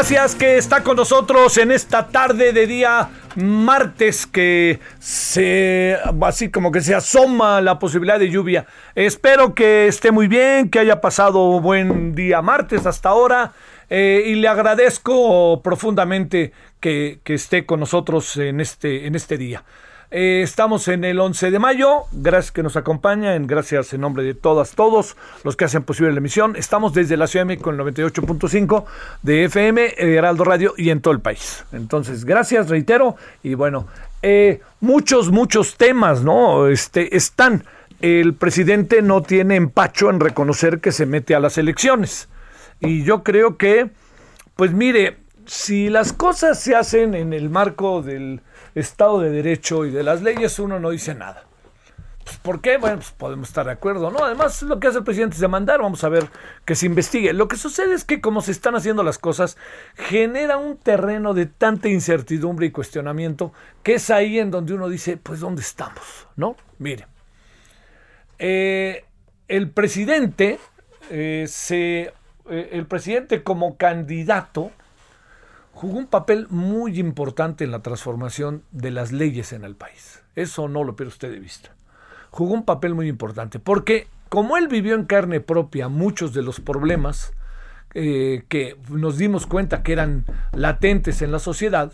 Gracias que está con nosotros en esta tarde de día martes que se así como que se asoma la posibilidad de lluvia. Espero que esté muy bien, que haya pasado buen día martes hasta ahora eh, y le agradezco profundamente que, que esté con nosotros en este, en este día. Eh, estamos en el 11 de mayo. Gracias que nos acompañan. Gracias en nombre de todas, todos los que hacen posible la emisión. Estamos desde la Ciudad de México en el 98.5 de FM, Heraldo Radio y en todo el país. Entonces, gracias, reitero. Y bueno, eh, muchos, muchos temas, ¿no? Este, están. El presidente no tiene empacho en reconocer que se mete a las elecciones. Y yo creo que, pues mire, si las cosas se hacen en el marco del Estado de Derecho y de las leyes, uno no dice nada. Pues, ¿Por qué? Bueno, pues podemos estar de acuerdo, ¿no? Además, lo que hace el presidente es demandar, vamos a ver que se investigue. Lo que sucede es que como se están haciendo las cosas, genera un terreno de tanta incertidumbre y cuestionamiento que es ahí en donde uno dice, pues, ¿dónde estamos? ¿No? Mire, eh, el presidente, eh, se, eh, el presidente como candidato, jugó un papel muy importante en la transformación de las leyes en el país. Eso no lo pierde usted de vista. Jugó un papel muy importante porque como él vivió en carne propia muchos de los problemas eh, que nos dimos cuenta que eran latentes en la sociedad,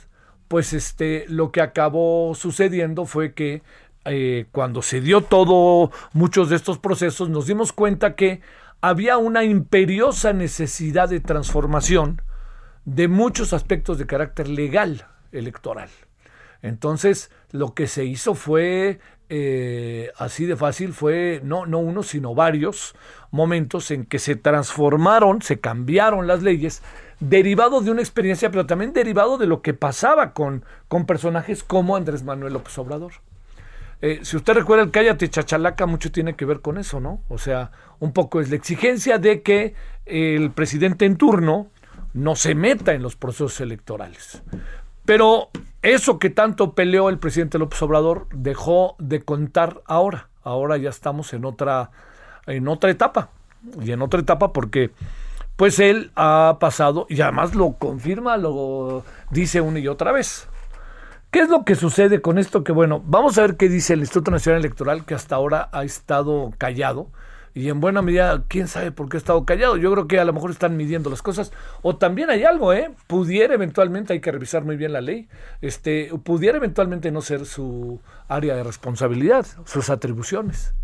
pues este, lo que acabó sucediendo fue que eh, cuando se dio todo, muchos de estos procesos, nos dimos cuenta que había una imperiosa necesidad de transformación de muchos aspectos de carácter legal electoral. Entonces, lo que se hizo fue, eh, así de fácil, fue no, no uno, sino varios momentos en que se transformaron, se cambiaron las leyes, derivado de una experiencia, pero también derivado de lo que pasaba con, con personajes como Andrés Manuel López Obrador. Eh, si usted recuerda el Cállate Chachalaca, mucho tiene que ver con eso, ¿no? O sea, un poco es la exigencia de que el presidente en turno no se meta en los procesos electorales. Pero eso que tanto peleó el presidente López Obrador dejó de contar ahora. Ahora ya estamos en otra, en otra etapa. Y en otra etapa porque pues él ha pasado, y además lo confirma, lo dice una y otra vez. ¿Qué es lo que sucede con esto? Que bueno, vamos a ver qué dice el Instituto Nacional Electoral, que hasta ahora ha estado callado. Y en buena medida, quién sabe por qué ha estado callado. Yo creo que a lo mejor están midiendo las cosas. O también hay algo, ¿eh? Pudiera eventualmente, hay que revisar muy bien la ley, este, pudiera eventualmente no ser su área de responsabilidad, sus atribuciones.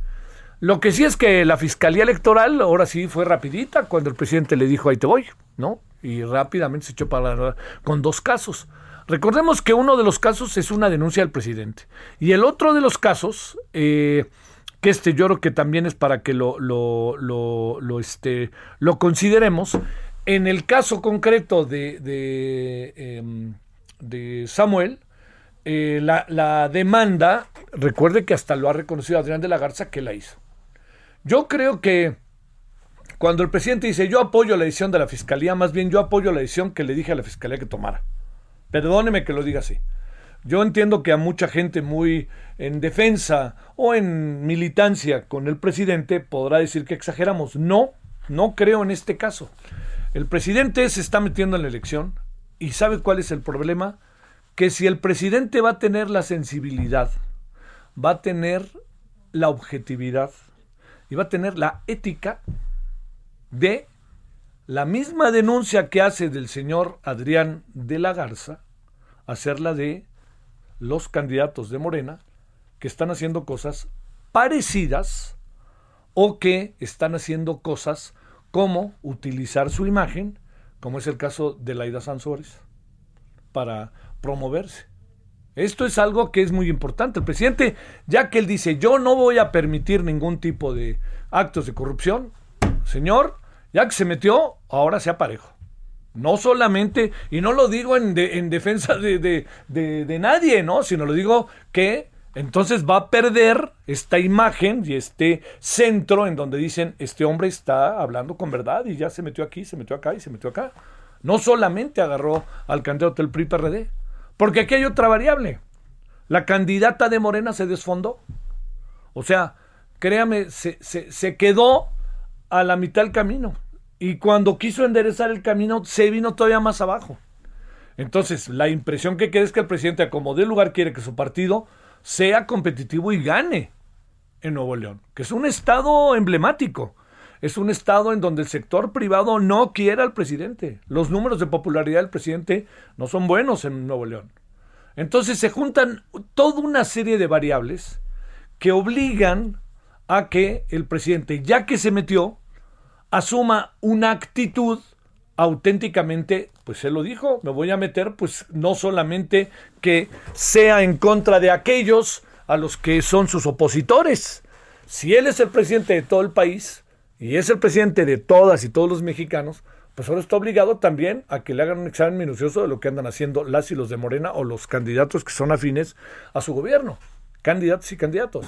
Lo que sí es que la Fiscalía Electoral ahora sí fue rapidita cuando el presidente le dijo ahí te voy, ¿no? Y rápidamente se echó para con dos casos. Recordemos que uno de los casos es una denuncia al presidente y el otro de los casos, eh, que este yo creo que también es para que lo, lo, lo, este, lo consideremos, en el caso concreto de, de, em, Samuel, eh, la, la demanda, recuerde que hasta lo ha reconocido Adrián de la Garza que la hizo. Yo creo que cuando el presidente dice yo apoyo la decisión de la fiscalía, más bien yo apoyo la decisión que le dije a la fiscalía que tomara. Perdóneme que lo diga así. Yo entiendo que a mucha gente muy en defensa o en militancia con el presidente podrá decir que exageramos. No, no creo en este caso. El presidente se está metiendo en la elección y ¿sabe cuál es el problema? Que si el presidente va a tener la sensibilidad, va a tener la objetividad, y va a tener la ética de la misma denuncia que hace del señor Adrián de la Garza, hacerla de los candidatos de Morena que están haciendo cosas parecidas o que están haciendo cosas como utilizar su imagen, como es el caso de Laida Sansores, para promoverse. Esto es algo que es muy importante. El presidente, ya que él dice, yo no voy a permitir ningún tipo de actos de corrupción, señor, ya que se metió, ahora sea parejo. No solamente, y no lo digo en, en defensa de, nadie, ¿no? Sino lo digo que entonces va a perder esta imagen y este centro en donde dicen, este hombre está hablando con verdad y ya se metió aquí, se metió acá y se metió acá. No solamente agarró al candidato del PRI-PRD, porque aquí hay otra variable. La candidata de Morena se desfondó. O sea, créame, se, quedó a la mitad del camino. Y cuando quiso enderezar el camino, se vino todavía más abajo. Entonces, la impresión que queda es que el presidente, como de lugar, quiere que su partido sea competitivo y gane en Nuevo León, que es un estado emblemático. Es un estado en donde el sector privado no quiere al presidente. Los números de popularidad del presidente no son buenos en Nuevo León. Entonces se juntan toda una serie de variables que obligan a que el presidente, ya que se metió, asuma una actitud auténticamente, pues él lo dijo, me voy a meter, pues no solamente que sea en contra de aquellos a los que son sus opositores. Si él es el presidente de todo el país, y es el presidente de todas y todos los mexicanos, pues ahora está obligado también a que le hagan un examen minucioso de lo que andan haciendo las y los de Morena o los candidatos que son afines a su gobierno, candidatos y candidatos.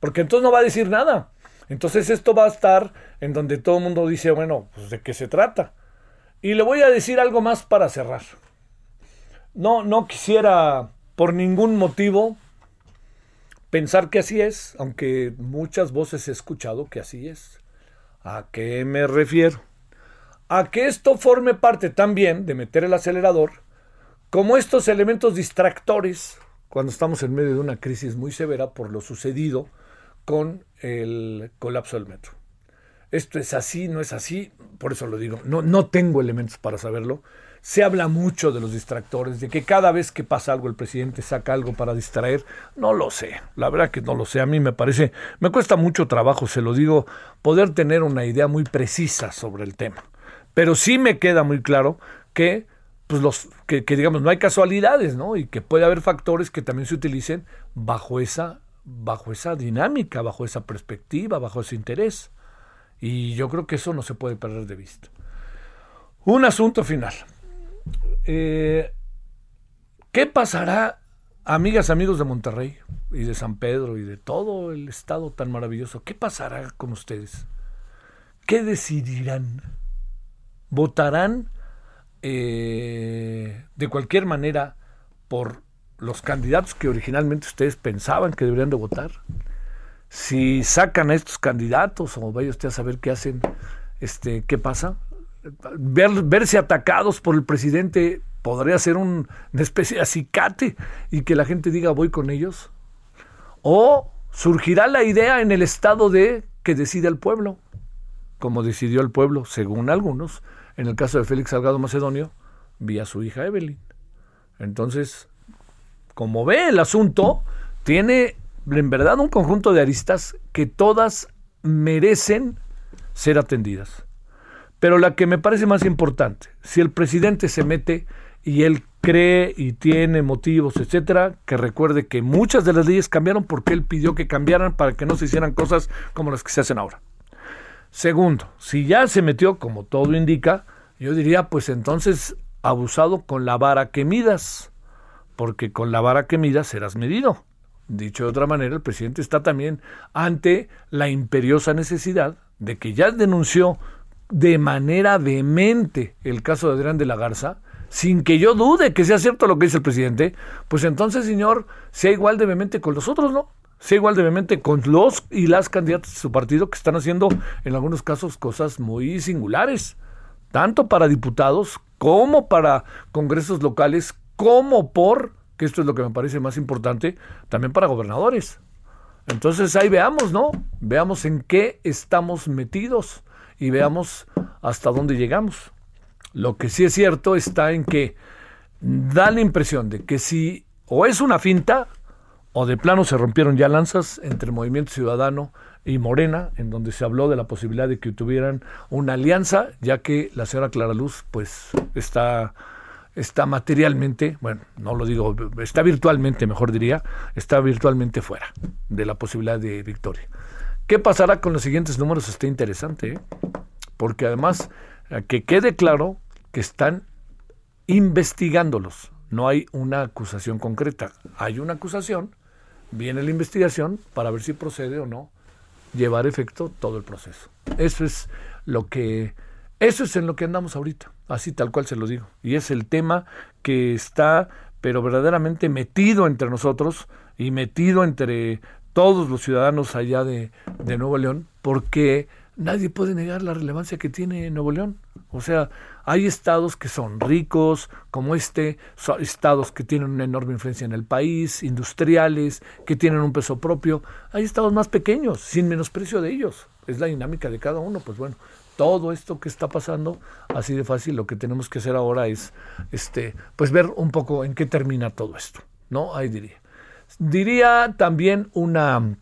Porque entonces no va a decir nada. Entonces esto va a estar en donde todo el mundo dice, bueno, pues de qué se trata. Y le voy a decir algo más para cerrar. No, no quisiera por ningún motivo pensar que así es, aunque muchas voces he escuchado que así es. ¿A qué me refiero? A que esto forme parte también de meter el acelerador como estos elementos distractores cuando estamos en medio de una crisis muy severa por lo sucedido con el colapso del metro. Esto es así, no es así, por eso lo digo, no, no tengo elementos para saberlo, se habla mucho de los distractores, de que cada vez que pasa algo el presidente saca algo para distraer. No lo sé, la verdad que no lo sé. A mí me parece, me cuesta mucho trabajo, se lo digo, poder tener una idea muy precisa sobre el tema. Pero sí me queda muy claro que pues los que, digamos no hay casualidades, ¿no? Y que puede haber factores que también se utilicen bajo esa bajo esa dinámica, bajo esa perspectiva, bajo ese interés. Y yo creo que eso no se puede perder de vista. Un asunto final. Eh, ¿Qué pasará, amigas, amigos de Monterrey y de San Pedro y de todo el estado tan maravilloso? ¿Qué pasará con ustedes? ¿Qué decidirán? ¿Votarán eh, de cualquier manera por los candidatos que originalmente ustedes pensaban que deberían de votar? Si sacan a estos candidatos o vaya usted a saber qué hacen, este, ¿qué pasa? verse atacados por el presidente podría ser una especie de acicate y que la gente diga voy con ellos. O surgirá la idea en el estado de que decide el pueblo, como decidió el pueblo, según algunos, en el caso de Félix Salgado Macedonio, vía su hija Evelyn. Entonces, como ve el asunto, tiene en verdad un conjunto de aristas que todas merecen ser atendidas. Pero la que me parece más importante, si el presidente se mete y él cree y tiene motivos, etcétera, que recuerde que muchas de las leyes cambiaron porque él pidió que cambiaran para que no se hicieran cosas como las que se hacen ahora. Segundo, si ya se metió, como todo indica, yo diría, pues entonces abusado con la vara que midas, porque con la vara que midas serás medido. Dicho de otra manera, el presidente está también ante la imperiosa necesidad de que ya denunció de manera vehemente el caso de Adrián de la Garza, sin que yo dude que sea cierto lo que dice el presidente, pues entonces, señor, sea igual de vehemente con los otros, ¿no? Sea igual de vehemente con los y las candidatas de su partido que están haciendo en algunos casos cosas muy singulares, tanto para diputados como para congresos locales, como por, que esto es lo que me parece más importante, también para gobernadores. Entonces ahí veamos, ¿no? Veamos en qué estamos metidos y veamos hasta dónde llegamos. Lo que sí es cierto está en que da la impresión de que si o es una finta o de plano se rompieron ya lanzas entre el Movimiento Ciudadano y Morena, en donde se habló de la posibilidad de que tuvieran una alianza, ya que la señora Clara Luz pues está está materialmente, bueno, no lo digo, está virtualmente, mejor diría, está virtualmente fuera de la posibilidad de victoria. ¿Qué pasará con los siguientes números? Está interesante, ¿eh? porque además que quede claro que están investigándolos. No hay una acusación concreta. Hay una acusación, viene la investigación para ver si procede o no llevar efecto todo el proceso. Eso es lo que eso es en lo que andamos ahorita, así tal cual se lo digo. Y es el tema que está pero verdaderamente metido entre nosotros y metido entre todos los ciudadanos allá de, Nuevo León, porque nadie puede negar la relevancia que tiene Nuevo León. O sea, hay estados que son ricos, como este, son estados que tienen una enorme influencia en el país, industriales, que tienen un peso propio. Hay estados más pequeños, sin menosprecio de ellos. Es la dinámica de cada uno. Pues bueno, todo esto que está pasando, así de fácil, lo que tenemos que hacer ahora es, este, pues ver un poco en qué termina todo esto. ¿No? Ahí diría. Diría también una,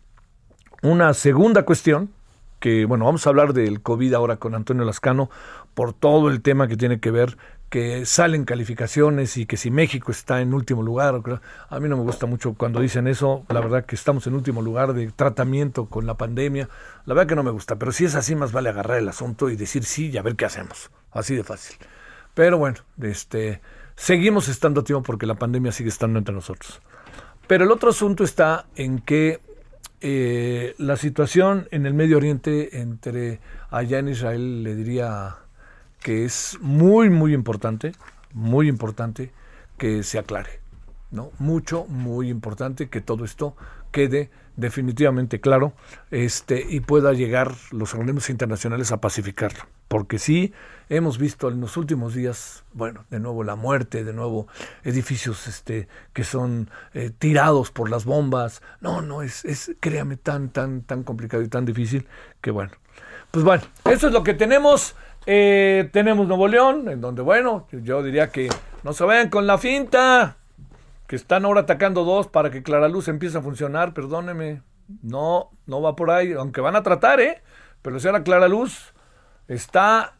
una segunda cuestión, que, bueno, vamos a hablar del COVID ahora con Antonio Lascano por todo el tema que tiene que ver que salen calificaciones y que si México está en último lugar, a mí no me gusta mucho cuando dicen eso, la verdad que estamos en último lugar de tratamiento con la pandemia, la verdad que no me gusta, pero si es así más vale agarrar el asunto y decir sí y a ver qué hacemos, así de fácil. Pero bueno, este seguimos estando a tiempo porque la pandemia sigue estando entre nosotros. Pero el otro asunto está en que eh, la situación en el Medio Oriente entre allá en Israel, le diría que es muy, muy importante, muy importante que se aclare. ¿no? Mucho, muy importante que todo esto quede definitivamente claro este, y pueda llegar los organismos internacionales a pacificarlo. Porque sí, hemos visto en los últimos días, bueno, de nuevo la muerte, de nuevo edificios este, que son eh, tirados por las bombas. No, no, es, es, créame, tan, tan, tan complicado y tan difícil que bueno. Pues bueno, eso es lo que tenemos. Eh, tenemos Nuevo León, en donde, bueno, yo diría que no se vayan con la finta que están ahora atacando dos para que Clara Luz empiece a funcionar, perdóneme. No, no va por ahí, aunque van a tratar, ¿eh? Pero la señora Clara Luz está,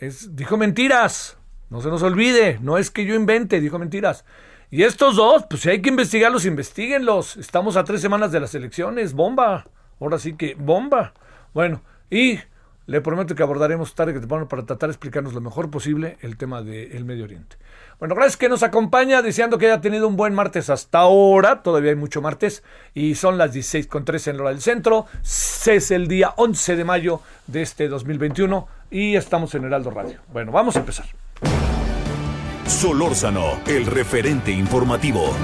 es, dijo mentiras, no se nos olvide, no es que yo invente, dijo mentiras. Y estos dos, pues si hay que investigarlos, investiguenlos. Estamos a tres semanas de las elecciones, bomba. Ahora sí que bomba. Bueno, y le prometo que abordaremos tarde que temprano para tratar de explicarnos lo mejor posible el tema del Medio Oriente. Bueno, gracias que nos acompaña, deseando que haya tenido un buen martes hasta ahora. Todavía hay mucho martes y son las 16.13 en la hora del centro. Es el día 11 de mayo de este 2021 y estamos en Heraldo Radio. Bueno, vamos a empezar. Solórzano, el referente informativo.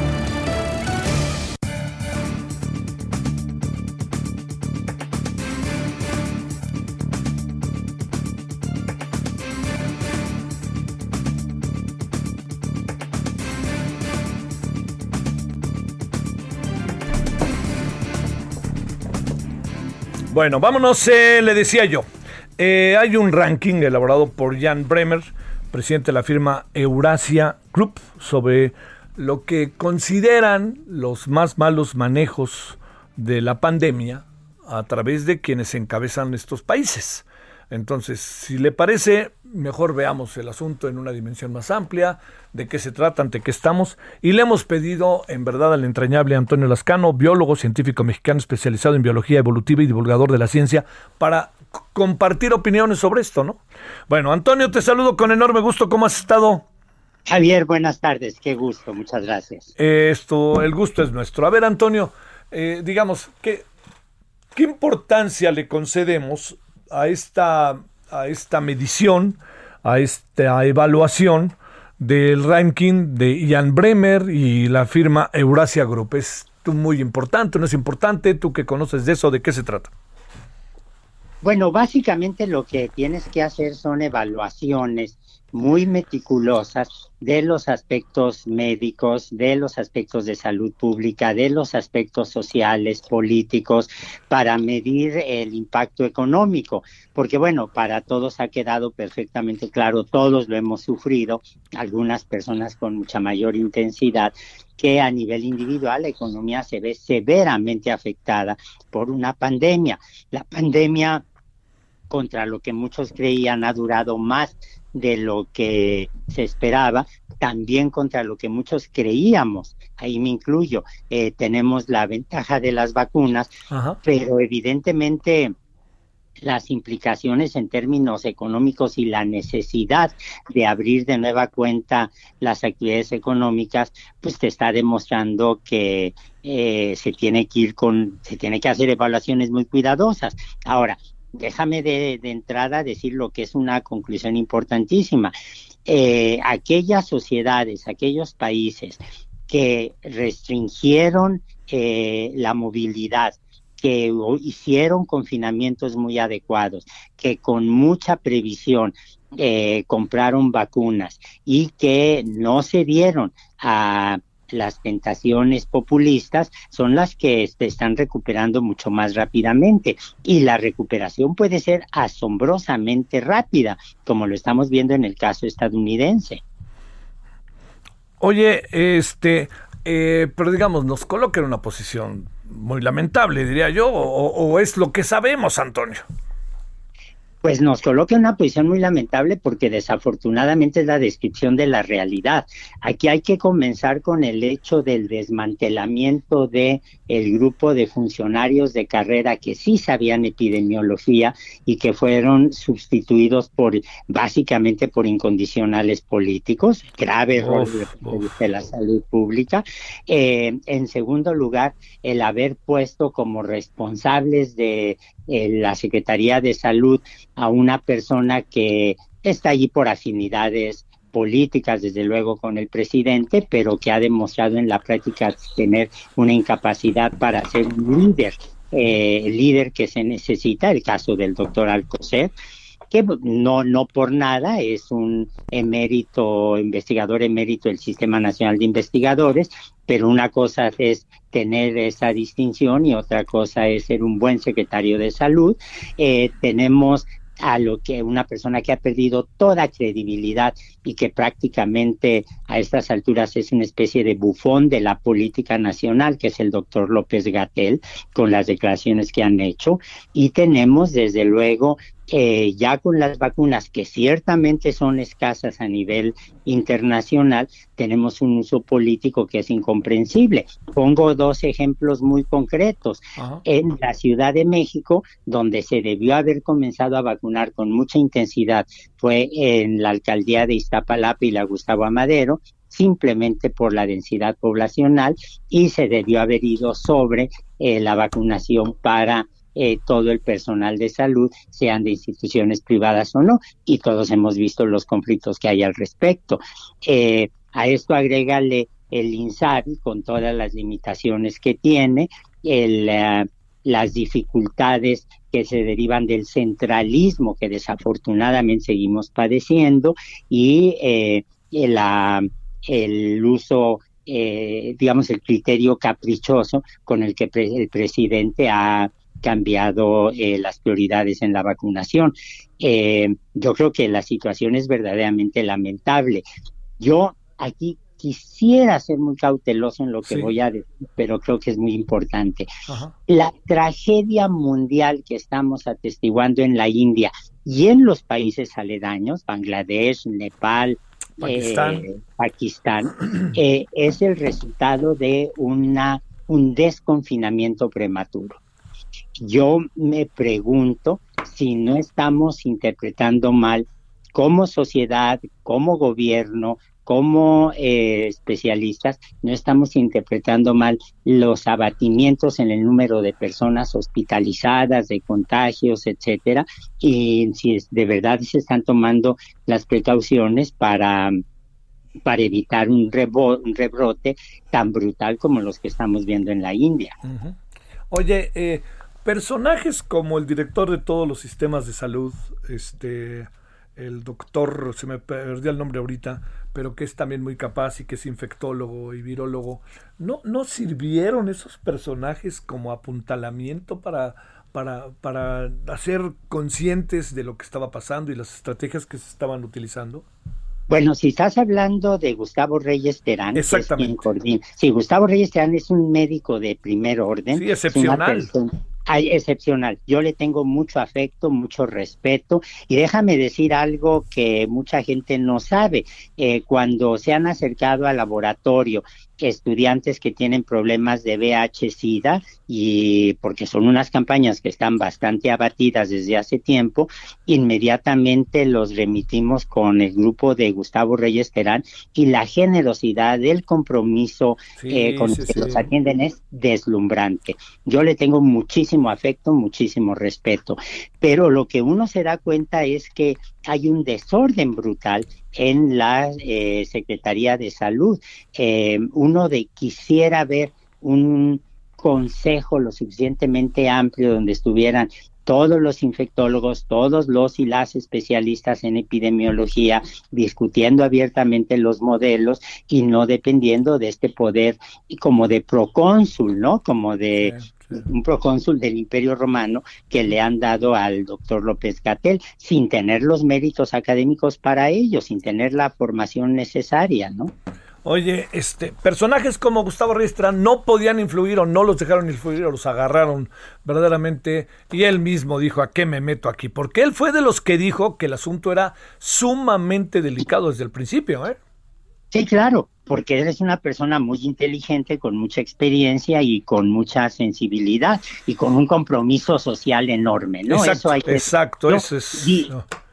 Bueno, vámonos, eh, le decía yo. Eh, hay un ranking elaborado por Jan Bremer, presidente de la firma Eurasia Group, sobre lo que consideran los más malos manejos de la pandemia a través de quienes encabezan estos países. Entonces, si le parece, mejor veamos el asunto en una dimensión más amplia, de qué se trata, ante qué estamos. Y le hemos pedido, en verdad, al entrañable Antonio Lascano, biólogo, científico mexicano especializado en biología evolutiva y divulgador de la ciencia, para compartir opiniones sobre esto, ¿no? Bueno, Antonio, te saludo con enorme gusto. ¿Cómo has estado? Javier, buenas tardes. Qué gusto, muchas gracias. Esto, el gusto es nuestro. A ver, Antonio, eh, digamos, ¿qué, ¿qué importancia le concedemos a esta, a esta medición, a esta evaluación del ranking de Ian Bremer y la firma Eurasia Group. ¿Es muy importante, no es importante? ¿Tú que conoces de eso, de qué se trata? Bueno, básicamente lo que tienes que hacer son evaluaciones muy meticulosas de los aspectos médicos, de los aspectos de salud pública, de los aspectos sociales, políticos, para medir el impacto económico. Porque bueno, para todos ha quedado perfectamente claro, todos lo hemos sufrido, algunas personas con mucha mayor intensidad, que a nivel individual la economía se ve severamente afectada por una pandemia. La pandemia contra lo que muchos creían ha durado más de lo que se esperaba, también contra lo que muchos creíamos, ahí me incluyo, eh, tenemos la ventaja de las vacunas, pero evidentemente las implicaciones en términos económicos y la necesidad de abrir de nueva cuenta las actividades económicas, pues te está demostrando que eh, se tiene que ir con, se tiene que hacer evaluaciones muy cuidadosas. Ahora, déjame de, entrada decir lo que es una conclusión importantísima. Eh, aquellas sociedades, aquellos países que restringieron eh, la movilidad, que hicieron confinamientos muy adecuados, que con mucha previsión eh, compraron vacunas y que no se dieron a las tentaciones populistas son las que se están recuperando mucho más rápidamente y la recuperación puede ser asombrosamente rápida, como lo estamos viendo en el caso estadounidense. Oye, este, eh, pero digamos, nos coloca en una posición muy lamentable, diría yo, o es lo que sabemos, Antonio pues nos coloca en una posición muy lamentable porque desafortunadamente es la descripción de la realidad. Aquí hay que comenzar con el hecho del desmantelamiento de el grupo de funcionarios de carrera que sí sabían epidemiología y que fueron sustituidos por básicamente por incondicionales políticos, grave error de, la salud pública. Eh, en segundo lugar, el haber puesto como responsables de la Secretaría de Salud a una persona que está allí por afinidades políticas, desde luego, con el presidente, pero que ha demostrado en la práctica tener una incapacidad para ser un líder, eh, líder que se necesita, el caso del doctor Alcocer, que no, no por nada es un emérito, investigador emérito del Sistema Nacional de Investigadores, pero una cosa es tener esa distinción y otra cosa es ser un buen secretario de salud. Eh, tenemos a lo que una persona que ha perdido toda credibilidad y que prácticamente a estas alturas es una especie de bufón de la política nacional, que es el doctor López Gatel, con las declaraciones que han hecho. Y tenemos, desde luego, eh, ya con las vacunas que ciertamente son escasas a nivel internacional, tenemos un uso político que es incomprensible. Pongo dos ejemplos muy concretos. En la Ciudad de México, donde se debió haber comenzado a vacunar con mucha intensidad, fue en la alcaldía de Iztapalapa y la Gustavo Amadero, simplemente por la densidad poblacional y se debió haber ido sobre eh, la vacunación para eh, todo el personal de salud, sean de instituciones privadas o no, y todos hemos visto los conflictos que hay al respecto. Eh, a esto agrégale el INSABI con todas las limitaciones que tiene, el, eh, las dificultades que se derivan del centralismo que desafortunadamente seguimos padeciendo y la, el uso digamos, el criterio caprichoso con el que el presidente ha cambiado eh, las prioridades en la vacunación. Eh, yo creo que la situación es verdaderamente lamentable. Yo aquí quisiera ser muy cauteloso en lo que voy a decir, pero creo que es muy importante. La tragedia mundial que estamos atestiguando en la India y en los países aledaños, Bangladesh, Nepal, Pakistán, eh, eh, es el resultado de una, un desconfinamiento prematuro. Yo me pregunto si no estamos interpretando mal como sociedad, como gobierno, como eh, especialistas no estamos interpretando mal los abatimientos en el número de personas hospitalizadas, de contagios, etcétera, y si de verdad se están tomando las precauciones para para evitar un, rebrote tan brutal como los que estamos viendo en la India. Oye, eh, personajes como el director de todos los sistemas de salud, este, el doctor, se me perdió el nombre ahorita, pero que es también muy capaz y que es infectólogo y virólogo, ¿no, no sirvieron esos personajes como apuntalamiento para, para, para hacer conscientes de lo que estaba pasando y las estrategias que se estaban utilizando? Bueno, si estás hablando de Gustavo Reyes Terán, Exactamente. sí, Gustavo Reyes Terán es un médico de primer orden. Sí, excepcional. Excepcional. Yo le tengo mucho afecto, mucho respeto y déjame decir algo que mucha gente no sabe. Eh, cuando se han acercado al laboratorio estudiantes que tienen problemas de VH-Sida y porque son unas campañas que están bastante abatidas desde hace tiempo, inmediatamente los remitimos con el grupo de Gustavo Reyes Terán y la generosidad del compromiso eh, con los que los atienden es deslumbrante. Yo le tengo muchísimo afecto, muchísimo respeto, pero lo que uno se da cuenta es que hay un desorden brutal en la eh, Secretaría de Salud. Eh, uno de quisiera ver un consejo lo suficientemente amplio donde estuvieran todos los infectólogos, todos los y las especialistas en epidemiología, discutiendo abiertamente los modelos y no dependiendo de este poder como de procónsul, ¿no? Como de un procónsul del Imperio Romano que le han dado al doctor López Gatel sin tener los méritos académicos para ello, sin tener la formación necesaria, ¿no? Oye, este, personajes como Gustavo Riestra no podían influir o no los dejaron influir o los agarraron verdaderamente y él mismo dijo, ¿a qué me meto aquí? Porque él fue de los que dijo que el asunto era sumamente delicado desde el principio, ¿eh? Sí, claro, porque él es una persona muy inteligente, con mucha experiencia y con mucha sensibilidad y con un compromiso social enorme, ¿no? Exacto, eso hay exacto, eso es...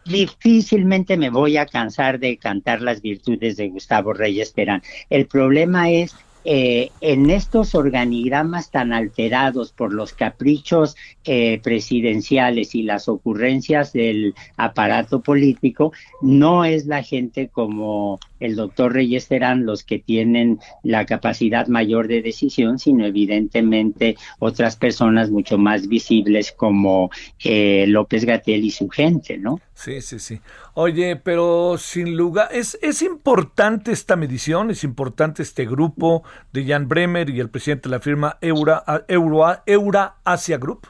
Difícilmente me voy a cansar de cantar las virtudes de Gustavo Reyes Terán. El problema es eh, en estos organigramas tan alterados por los caprichos eh, presidenciales y las ocurrencias del aparato político, no es la gente como el doctor Reyes serán los que tienen la capacidad mayor de decisión, sino evidentemente otras personas mucho más visibles como eh, López Gatel y su gente, ¿no? Sí, sí, sí. Oye, pero sin lugar, es, es importante esta medición, es importante este grupo de Jan Bremer y el presidente de la firma Eura, Eura, Eura Asia Group.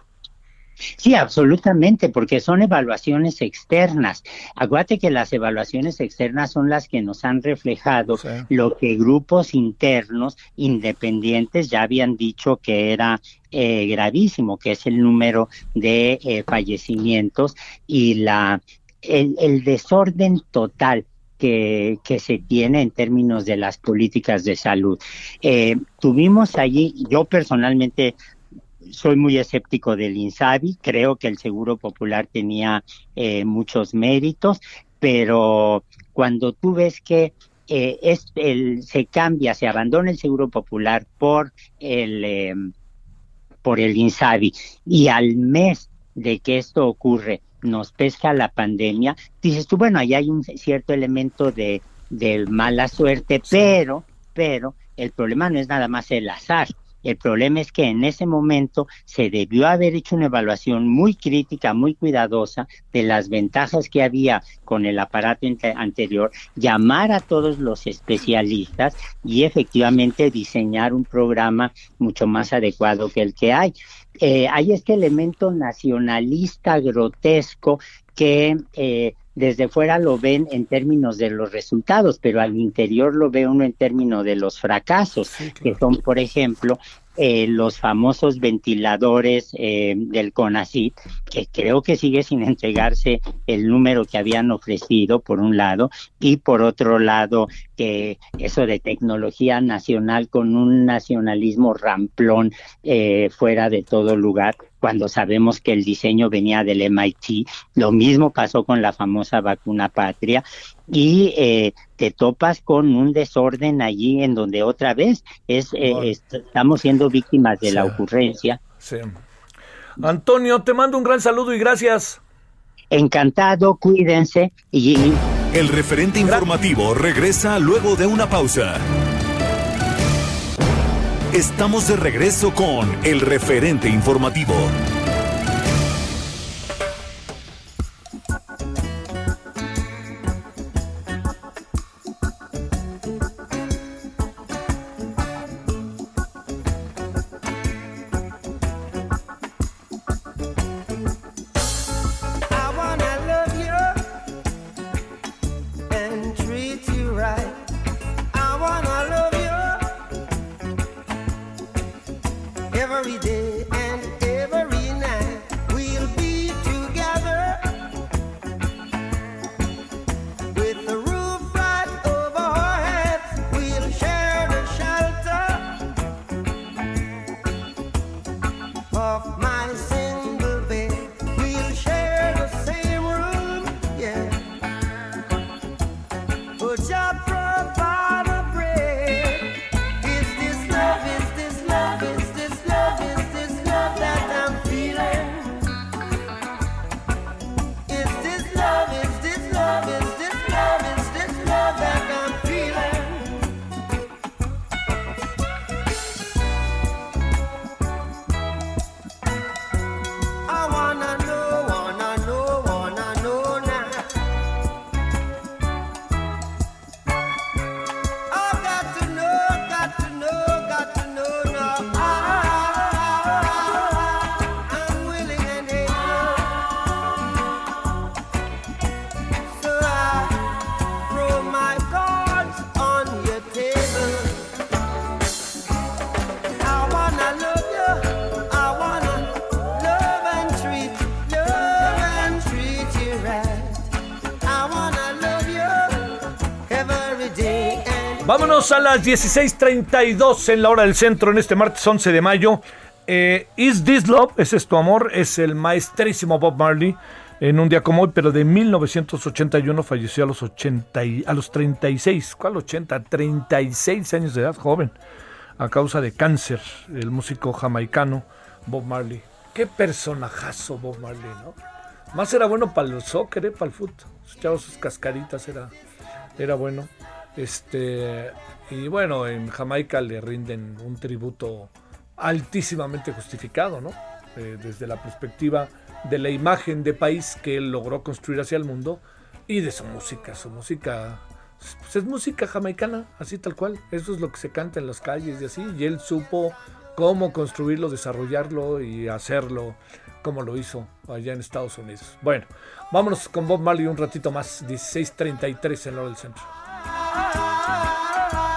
Sí, absolutamente, porque son evaluaciones externas. Acuérdate que las evaluaciones externas son las que nos han reflejado lo que grupos internos independientes ya habían dicho que era eh, gravísimo, que es el número de eh, fallecimientos y la el, desorden total que, que, se tiene en términos de las políticas de salud. Eh, tuvimos allí, yo personalmente soy muy escéptico del INSABI, creo que el Seguro Popular tenía eh, muchos méritos, pero cuando tú ves que eh, es el, se cambia, se abandona el Seguro Popular por el, eh, por el INSABI y al mes de que esto ocurre nos pesca la pandemia, dices tú, bueno, ahí hay un cierto elemento de, de mala suerte, pero, pero el problema no es nada más el azar, el problema es que en ese momento se debió haber hecho una evaluación muy crítica, muy cuidadosa de las ventajas que había con el aparato anterior, llamar a todos los especialistas y efectivamente diseñar un programa mucho más adecuado que el que hay. Eh, hay este elemento nacionalista grotesco que eh, desde fuera lo ven en términos de los resultados, pero al interior lo ve uno en términos de los fracasos, que son, por ejemplo, eh, los famosos ventiladores eh, del CONACIT, que creo que sigue sin entregarse el número que habían ofrecido, por un lado, y por otro lado, que eso de tecnología nacional con un nacionalismo ramplón eh, fuera de todo lugar, cuando sabemos que el diseño venía del MIT. Lo mismo pasó con la famosa vacuna patria y eh, te topas con un desorden allí en donde otra vez es, eh, estamos siendo víctimas de la ocurrencia. Sí. Antonio, te mando un gran saludo y gracias. Encantado, cuídense y... El referente informativo regresa luego de una pausa. Estamos de regreso con el referente informativo. A las 16:32 en la hora del centro en este martes 11 de mayo. Eh, Is This Love? ¿Es esto amor? Es el maestrísimo Bob Marley en un día como hoy, pero de 1981 falleció a los 80 a los 36, ¿cuál 80? 36 años de edad, joven, a causa de cáncer, el músico jamaicano Bob Marley. Qué personajazo Bob Marley, ¿no? Más era bueno para el soccer, ¿eh? para el fútbol. Echaba sus cascaritas, era, era bueno. Este, y bueno, en Jamaica le rinden un tributo altísimamente justificado, ¿no? Eh, desde la perspectiva de la imagen de país que él logró construir hacia el mundo y de su música. Su música pues es música jamaicana, así tal cual. Eso es lo que se canta en las calles y así. Y él supo cómo construirlo, desarrollarlo y hacerlo como lo hizo allá en Estados Unidos. Bueno, vámonos con Bob Marley un ratito más, 16.33 en lo del centro.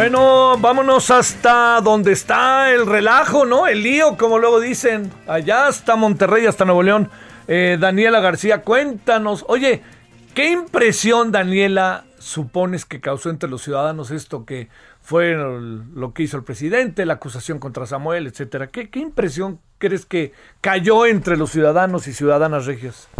Bueno, vámonos hasta donde está el relajo, ¿no? El lío, como luego dicen. Allá hasta Monterrey, hasta Nuevo León. Eh, Daniela García, cuéntanos. Oye, ¿qué impresión, Daniela, supones que causó entre los ciudadanos esto que fue lo que hizo el presidente, la acusación contra Samuel, etcétera? ¿Qué, qué impresión crees que cayó entre los ciudadanos y ciudadanas regias?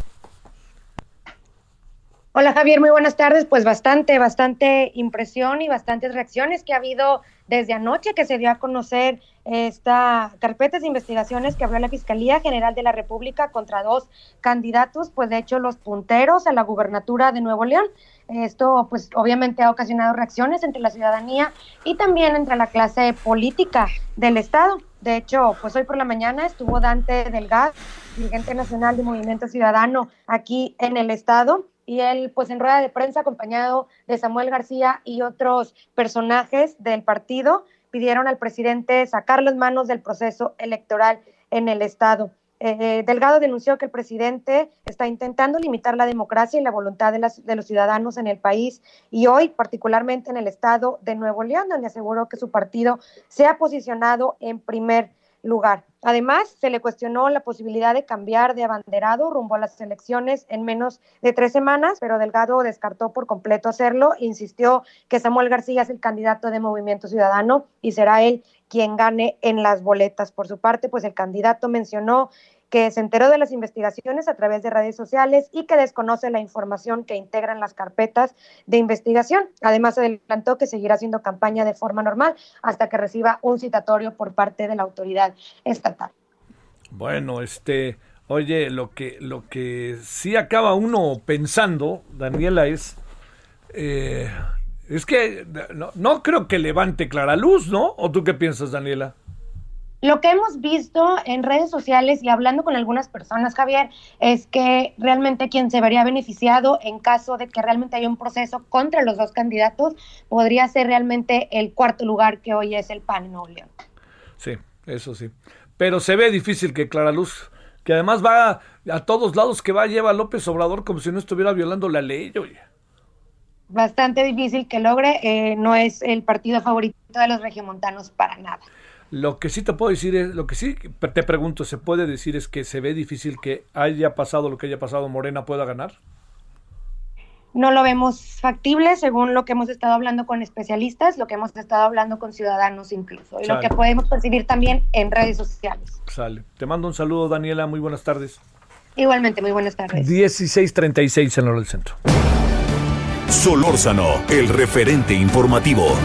Hola Javier, muy buenas tardes. Pues bastante, bastante impresión y bastantes reacciones que ha habido desde anoche que se dio a conocer esta carpeta de investigaciones que abrió la Fiscalía General de la República contra dos candidatos, pues de hecho los punteros a la gubernatura de Nuevo León. Esto pues obviamente ha ocasionado reacciones entre la ciudadanía y también entre la clase política del Estado. De hecho, pues hoy por la mañana estuvo Dante Delgado, dirigente nacional de Movimiento Ciudadano aquí en el Estado, y él pues en rueda de prensa acompañado de Samuel García y otros personajes del partido pidieron al presidente sacar las manos del proceso electoral en el estado. Eh, Delgado denunció que el presidente está intentando limitar la democracia y la voluntad de, las, de los ciudadanos en el país y hoy, particularmente en el estado de Nuevo León, donde aseguró que su partido se ha posicionado en primer lugar. Además, se le cuestionó la posibilidad de cambiar de abanderado rumbo a las elecciones en menos de tres semanas, pero Delgado descartó por completo hacerlo. Insistió que Samuel García es el candidato de Movimiento Ciudadano y será él quien gane en las boletas. Por su parte, pues el candidato mencionó que se enteró de las investigaciones a través de redes sociales y que desconoce la información que integran las carpetas de investigación. Además, adelantó que seguirá haciendo campaña de forma normal hasta que reciba un citatorio por parte de la autoridad estatal. Bueno, este, oye, lo que, lo que sí acaba uno pensando, Daniela, es, eh, es que no, no creo que levante clara luz, ¿no? ¿O tú qué piensas, Daniela? Lo que hemos visto en redes sociales y hablando con algunas personas, Javier, es que realmente quien se vería beneficiado en caso de que realmente haya un proceso contra los dos candidatos podría ser realmente el cuarto lugar que hoy es el PAN en Nuevo León. Sí, eso sí. Pero se ve difícil que Clara Luz, que además va a todos lados que va, lleva a López Obrador como si no estuviera violando la ley, oye. Bastante difícil que logre, eh, no es el partido favorito de los regiomontanos para nada. Lo que sí te puedo decir es, lo que sí te pregunto, ¿se puede decir es que se ve difícil que haya pasado lo que haya pasado, Morena pueda ganar? No lo vemos factible según lo que hemos estado hablando con especialistas, lo que hemos estado hablando con ciudadanos incluso, y lo que podemos percibir también en redes sociales. Sale. Te mando un saludo, Daniela, muy buenas tardes. Igualmente, muy buenas tardes. 1636 en el centro. Solórzano, el referente informativo.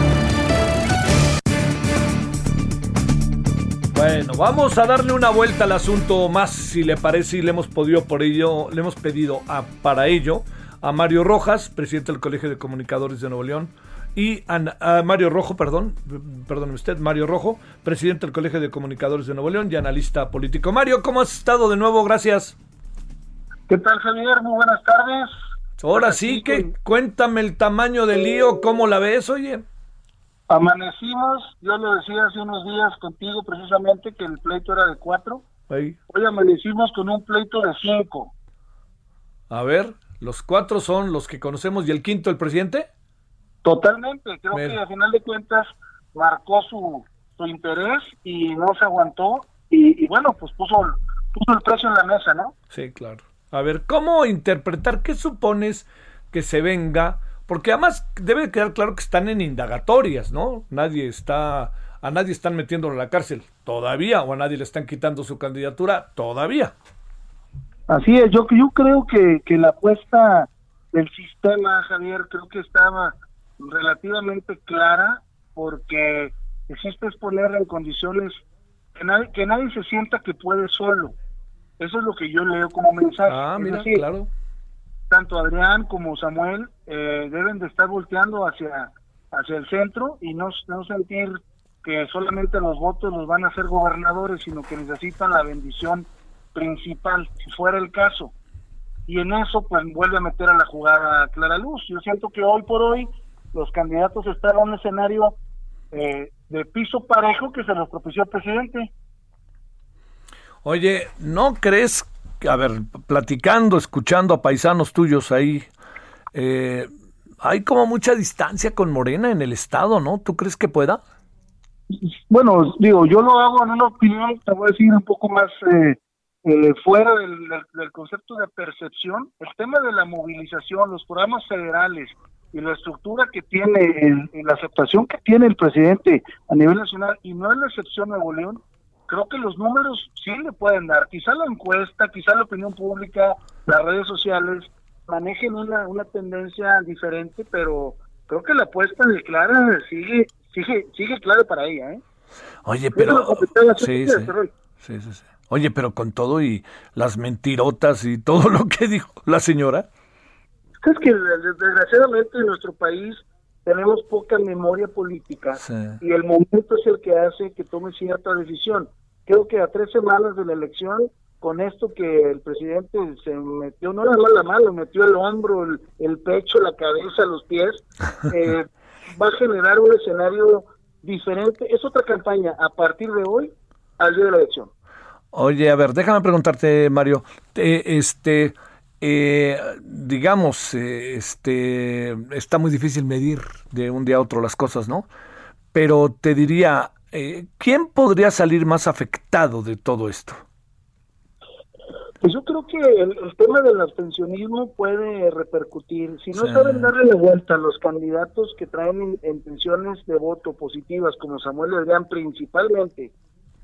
Bueno, vamos a darle una vuelta al asunto más, si le parece, y le hemos podido por ello, le hemos pedido a, para ello a Mario Rojas, presidente del Colegio de Comunicadores de Nuevo León, y a, Mario Rojo, perdón, perdóneme usted, Mario Rojo, presidente del Colegio de Comunicadores de Nuevo León y analista político. Mario, ¿cómo has estado de nuevo? Gracias. ¿Qué tal, Javier? Muy buenas tardes. Ahora sí que cuéntame el tamaño del lío, ¿cómo la ves, oye? Amanecimos, yo lo decía hace unos días contigo precisamente que el pleito era de cuatro. Hoy amanecimos con un pleito de cinco. A ver, los cuatro son los que conocemos y el quinto el presidente. Totalmente, creo que al final de cuentas marcó su, su interés y no se aguantó y, bueno, pues puso, puso el precio en la mesa, ¿no? Sí, claro. A ver, ¿cómo interpretar qué supones que se venga? Porque además debe quedar claro que están en indagatorias, ¿no? Nadie está, a nadie están metiendo en la cárcel todavía, o a nadie le están quitando su candidatura todavía. Así es, yo, yo creo que, que la apuesta del sistema, Javier, creo que estaba relativamente clara, porque existe poner en condiciones que nadie, que nadie se sienta que puede solo. Eso es lo que yo leo como mensaje. Ah, mira, claro tanto Adrián como Samuel eh, deben de estar volteando hacia, hacia el centro y no, no sentir que solamente los votos los van a hacer gobernadores, sino que necesitan la bendición principal, si fuera el caso. Y en eso, pues vuelve a meter a la jugada Clara Luz. Yo siento que hoy por hoy los candidatos están en un escenario eh, de piso parejo que se los propició el presidente. Oye, ¿no crees a ver, platicando, escuchando a paisanos tuyos ahí, eh, hay como mucha distancia con Morena en el Estado, ¿no? ¿Tú crees que pueda? Bueno, digo, yo lo hago en una opinión, te voy a decir un poco más eh, eh, fuera del, concepto de percepción. El tema de la movilización, los programas federales y la estructura que tiene, y la aceptación que tiene el presidente a nivel nacional, y no es la excepción Nuevo León, creo que los números sí le pueden dar. Quizá la encuesta, quizá la opinión pública, las redes sociales, manejen una, una tendencia diferente, pero creo que la apuesta de Clara sigue, sigue, sigue clara para ella, ¿eh? Oye, pero... Sí, sí. sí, sí, sí. Oye, pero con todo y las mentirotas y todo lo que dijo la señora. Es que desgraciadamente en nuestro país tenemos poca memoria política y el momento es el que hace que tome cierta decisión. Creo que a tres semanas de la elección, con esto que el presidente se metió, no era la mano, metió el hombro, el, pecho, la cabeza, los pies, eh, va a generar un escenario diferente. Es otra campaña a partir de hoy al día de la elección. Oye, a ver, déjame preguntarte, Mario, este, eh, digamos, eh, este, está muy difícil medir de un día a otro las cosas, ¿no? Pero te diría, eh, ¿quién podría salir más afectado de todo esto? Pues yo creo que el, tema del abstencionismo puede repercutir. Si no saben darle la vuelta a los candidatos que traen intenciones de voto positivas, como Samuel Adrián, principalmente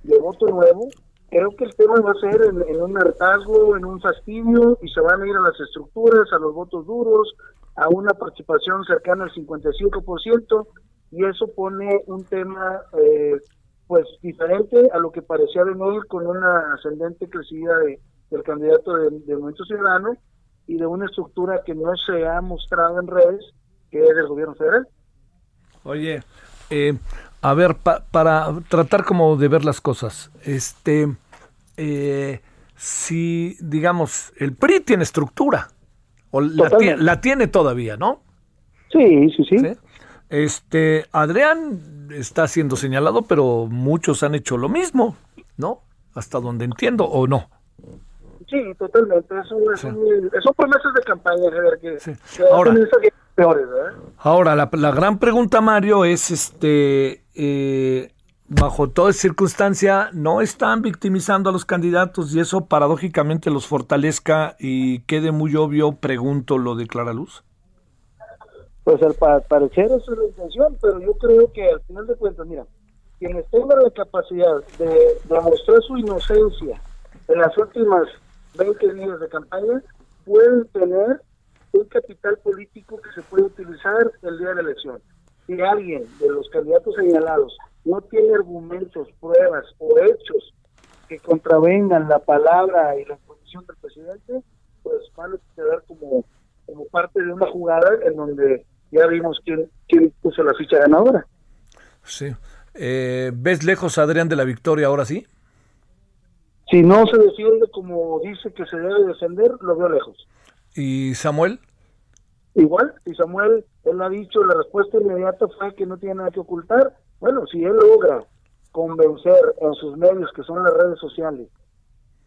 de voto nuevo, creo que el tema va a ser en, un hartazgo, en un fastidio, y se van a ir a las estructuras, a los votos duros, a una participación cercana al 55%, y eso pone un tema eh, pues diferente a lo que parecía venir con una ascendente crecida de, del candidato del Movimiento Ciudadano y de una estructura que no se ha mostrado en redes, que es del gobierno federal. Oye, eh, a ver, para tratar como de ver las cosas, este, eh, si, digamos, el PRI tiene estructura, o la, tiene todavía, ¿no? Sí, sí, sí, Este, Adrián está siendo señalado, pero muchos han hecho lo mismo, ¿no? Hasta donde entiendo, ¿o no? Sí, totalmente. Eso, es son promesas de campaña, que, ahora, peores, Ahora, la, la, gran pregunta, Mario, es este, eh, bajo toda circunstancia, no están victimizando a los candidatos y eso paradójicamente los fortalezca y quede muy obvio, pregunto, lo de Clara Luz? Pues al parecer esa es la intención, pero yo creo que al final de cuentas, mira, quienes tengan la capacidad de demostrar su inocencia en las últimas 20 días de campaña, pueden tener un capital político que se puede utilizar el día de la elección. Si alguien de los candidatos señalados no tiene argumentos, pruebas o hechos que contravengan la palabra y la posición del presidente, pues van a quedar como, como parte de una jugada en donde ya vimos quién, quién puso la ficha ganadora. Sí. Eh, ¿Ves lejos a Adrián de la victoria ahora sí? Si no se defiende como dice que se debe defender, lo veo lejos. ¿Y Samuel? Igual, y Samuel, él ha dicho, la respuesta inmediata fue que no tiene nada que ocultar, bueno, si él logra convencer en sus medios, que son las redes sociales,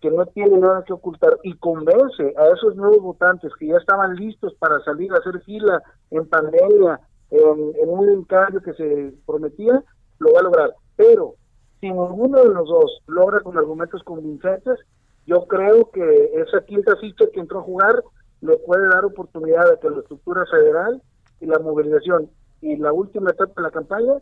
que no tiene nada que ocultar y convence a esos nuevos votantes que ya estaban listos para salir a hacer fila en pandemia, en, un encargo que se prometía, lo va a lograr. Pero si ninguno de los dos logra con argumentos convincentes, yo creo que esa quinta ficha que entró a jugar le puede dar oportunidad a que la estructura federal y la movilización y la última etapa de la campaña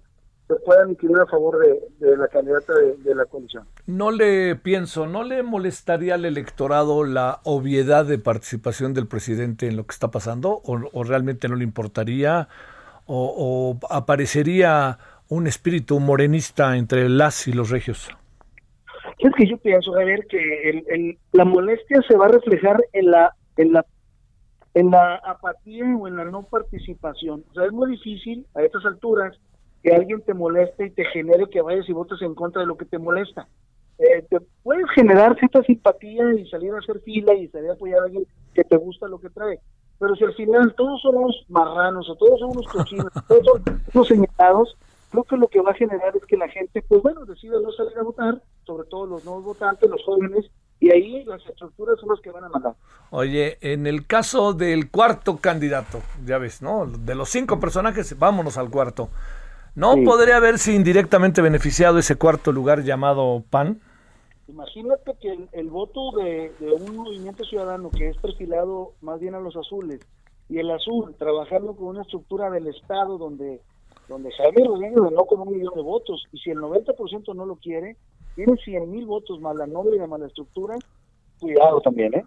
se puedan incluir a favor de, la candidata de, la coalición. No le pienso, ¿no le molestaría al electorado la obviedad de participación del presidente en lo que está pasando? ¿O, realmente no le importaría? O, aparecería un espíritu morenista entre las y los regios? Es que yo pienso, Javier, que el, la molestia se va a reflejar en la, en la en la apatía o en la no participación. O sea, es muy difícil a estas alturas que alguien te moleste y te genere que vayas y votes en contra de lo que te molesta. Eh, te puedes generar cierta simpatía y salir a hacer fila y salir a apoyar a alguien que te gusta lo que trae. Pero si al final todos somos marranos o todos somos cochinos, todos somos señalados, creo que lo que va a generar es que la gente, pues bueno, decida no salir a votar, sobre todo los nuevos votantes, los jóvenes, y ahí las estructuras son los que van a mandar. Oye, en el caso del cuarto candidato, ya ves, ¿no? De los cinco personajes, vámonos al cuarto. ¿No podría haberse indirectamente beneficiado ese cuarto lugar llamado PAN? Imagínate que el, voto de, un movimiento ciudadano que es perfilado más bien a los azules y el azul trabajando con una estructura del Estado donde, donde Jaime Rodríguez ganó con un millón de votos y si el 90% no lo quiere, tiene 100 mil votos más la noble y la mala estructura, cuidado también, ¿eh?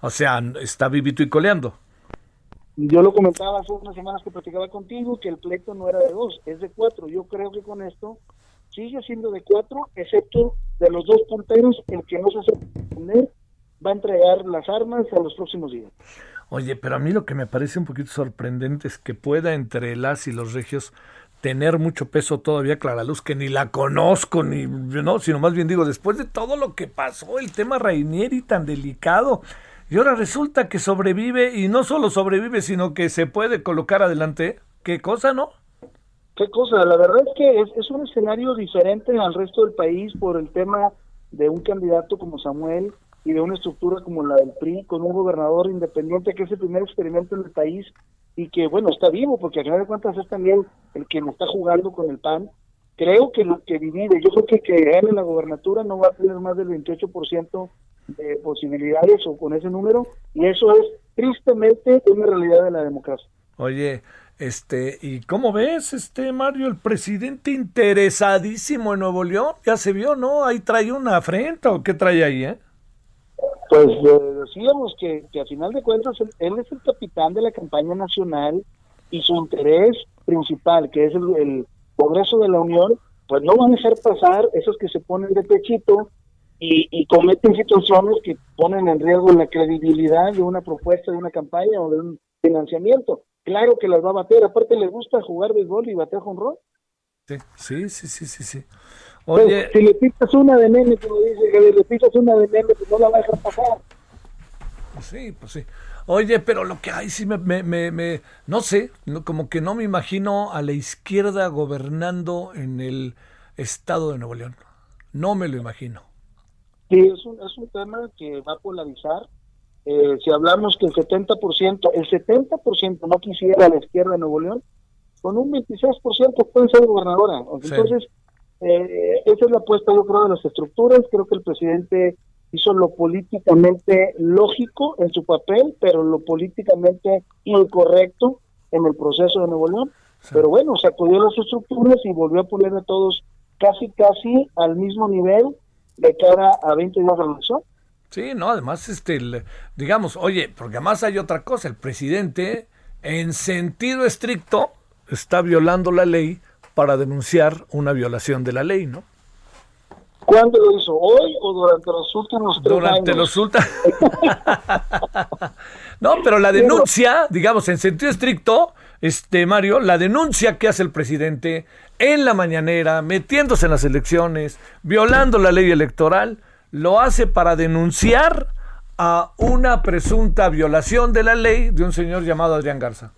O sea, está vivito y coleando. Yo lo comentaba hace unas semanas que platicaba contigo que el pleito no era de dos, es de cuatro. Yo creo que con esto sigue siendo de cuatro, excepto de los dos punteros, el que no se hace poner va a entregar las armas en los próximos días. Oye, pero a mí lo que me parece un poquito sorprendente es que pueda entre las y los regios tener mucho peso todavía Clara Luz, que ni la conozco, ni no, sino más bien digo, después de todo lo que pasó, el tema Rainieri tan delicado, y ahora resulta que sobrevive, y no solo sobrevive, sino que se puede colocar adelante. ¿Qué cosa, no? ¿Qué cosa? La verdad es que es, es un escenario diferente al resto del país por el tema de un candidato como Samuel y de una estructura como la del PRI, con un gobernador independiente que es el primer experimento en el país y que, bueno, está vivo, porque a final de cuentas es también el que no está jugando con el PAN. Creo que lo que divide, yo creo que que gane la gobernatura no va a tener más del 28% de posibilidades o con ese número, y eso es tristemente una realidad de la democracia. Oye, este, ¿y cómo ves, este Mario, el presidente interesadísimo en Nuevo León? Ya se vio, ¿no? Ahí trae una afrenta o qué trae ahí, ¿eh? Pues eh, decíamos que, que, a final de cuentas él, es el capitán de la campaña nacional y su interés principal, que es el, progreso de la Unión, pues no van a dejar pasar esos que se ponen de pechito y, cometen situaciones que ponen en riesgo la credibilidad de una propuesta, de una campaña o de un financiamiento. Claro que las va a bater, aparte le gusta jugar béisbol y bater con rol. Sí, sí, sí, sí, sí. Oye, si le pitas una de nene, como dice, que le pitas una de nene, pues no la va a dejar pasar. Pues sí, pues sí. Oye, pero lo que hay sí me, me, me, me no sé, no, como que no me imagino a la izquierda gobernando en el estado de Nuevo León. No me lo imagino. Sí, es un, es un tema que va a polarizar. Eh, si hablamos que el 70%, el 70% no quisiera a la izquierda de Nuevo León, con un 26% puede ser gobernadora. Entonces, sí. Eh, esa es la apuesta, yo creo, de las estructuras. Creo que el presidente hizo lo políticamente lógico en su papel, pero lo políticamente incorrecto en el proceso de Nuevo León. Sí. Pero bueno, sacudió las estructuras y volvió a poner a todos casi, casi al mismo nivel de cara a 20 días de elección. Sí, no, además, este, el, digamos, oye, porque además hay otra cosa, el presidente, en sentido estricto, está violando la ley para denunciar una violación de la ley, ¿no? ¿Cuándo lo hizo? ¿Hoy o durante los últimos tres durante años? los últimos... no, pero la denuncia, digamos, en sentido estricto, este Mario, la denuncia que hace el presidente en la mañanera, metiéndose en las elecciones, violando la ley electoral, lo hace para denunciar a una presunta violación de la ley de un señor llamado Adrián Garza.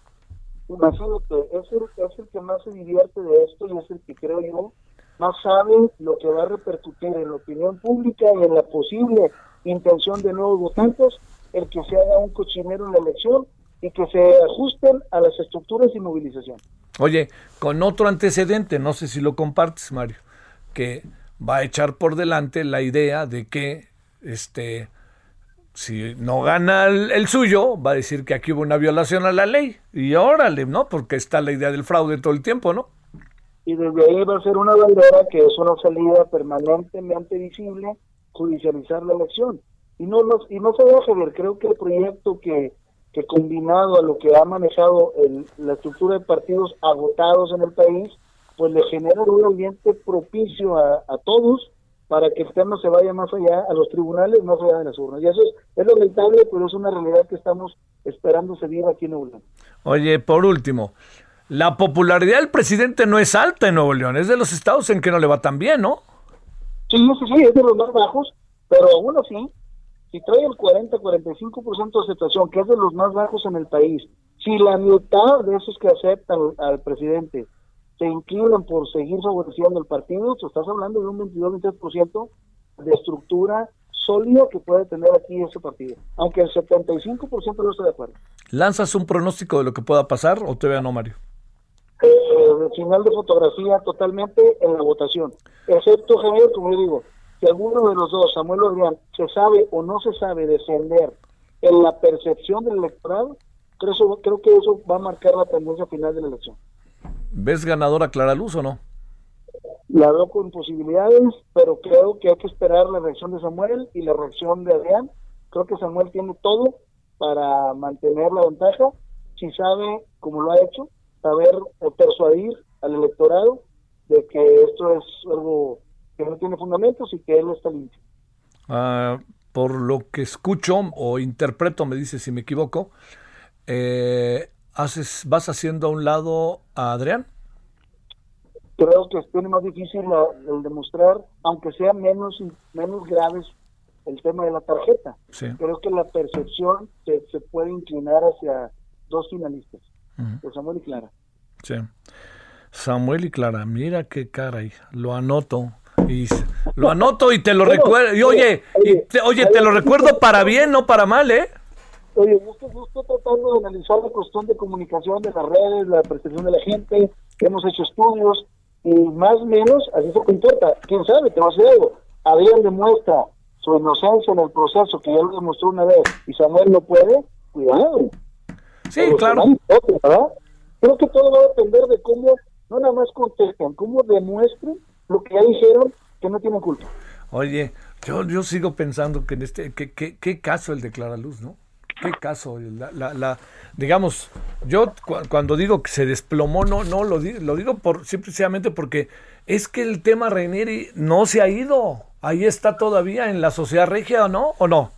Imagínate, es el, es el que más se divierte de esto y es el que creo yo más sabe lo que va a repercutir en la opinión pública y en la posible intención de nuevos votantes, el que se haga un cochinero en la elección y que se ajusten a las estructuras y movilización. Oye, con otro antecedente, no sé si lo compartes, Mario, que va a echar por delante la idea de que este si no gana el, el, suyo, va a decir que aquí hubo una violación a la ley. Y órale, ¿no? Porque está la idea del fraude todo el tiempo, ¿no? Y desde ahí va a ser una bandera que es una salida permanentemente visible, judicializar la elección. Y no, los, y no se deje ver, creo que el proyecto que, que combinado a lo que ha manejado el, la estructura de partidos agotados en el país, pues le genera un ambiente propicio a, a todos para que el tema se vaya más allá a los tribunales, más allá de las urnas. Y eso es, es lamentable, pero es una realidad que estamos esperando se viva aquí en Nuevo León. Oye, por último, la popularidad del presidente no es alta en Nuevo León, es de los estados en que no le va tan bien, ¿no? Sí, sí, sí, es de los más bajos, pero aún así, si trae el 40-45% de aceptación, que es de los más bajos en el país, si la mitad de esos que aceptan al presidente se inclinan por seguir favoreciendo el partido, tú estás hablando de un 22-23% de estructura sólida que puede tener aquí ese partido, aunque el 75% no está de acuerdo. ¿Lanzas un pronóstico de lo que pueda pasar o todavía no, Mario? Eh, final de fotografía totalmente en la votación, excepto Javier, como yo digo, si alguno de los dos, Samuel Orleán, se sabe o no se sabe defender en la percepción del electorado, creo, creo que eso va a marcar la tendencia final de la elección. ¿Ves ganadora Clara Luz o no? La veo con posibilidades, pero creo que hay que esperar la reacción de Samuel y la reacción de Adrián Creo que Samuel tiene todo para mantener la ventaja, si sabe, como lo ha hecho, saber persuadir al electorado de que esto es algo que no tiene fundamentos y que él está limpio. Ah, por lo que escucho o interpreto, me dice si me equivoco, eh, haces, vas haciendo a un lado a Adrián. Creo que tiene más difícil el demostrar, aunque sea menos menos graves el tema de la tarjeta. Creo que la percepción se, se puede inclinar hacia dos finalistas, Samuel y Clara. Sí. Samuel y Clara, mira qué cara, lo anoto. Y lo anoto y te lo recuerdo. Y oye, oye, te lo recuerdo para bien, no para mal, ¿eh? Oye, yo estoy, tratando de analizar la cuestión de comunicación de las redes, la percepción de la gente, hemos hecho estudios y más o menos, así se comporta. ¿Quién sabe? Te voy a decir algo. Adrián demuestra su inocencia en el proceso, que ya lo demostró una vez, y Samuel no puede, cuidado. Sí, claro. Creo que todo va a depender de cómo, no nada más contesten, cómo demuestren lo que ya dijeron que no tienen culpa. Oye, yo, yo sigo pensando que en este, que, qué caso el de Clara Luz, ¿no? Qué caso, la, la, digamos, yo cuando digo que se desplomó, no, no lo digo, lo digo por simplemente porque es que el tema Reineri no se ha ido, ahí está todavía en la sociedad regia, ¿o no? ¿O no?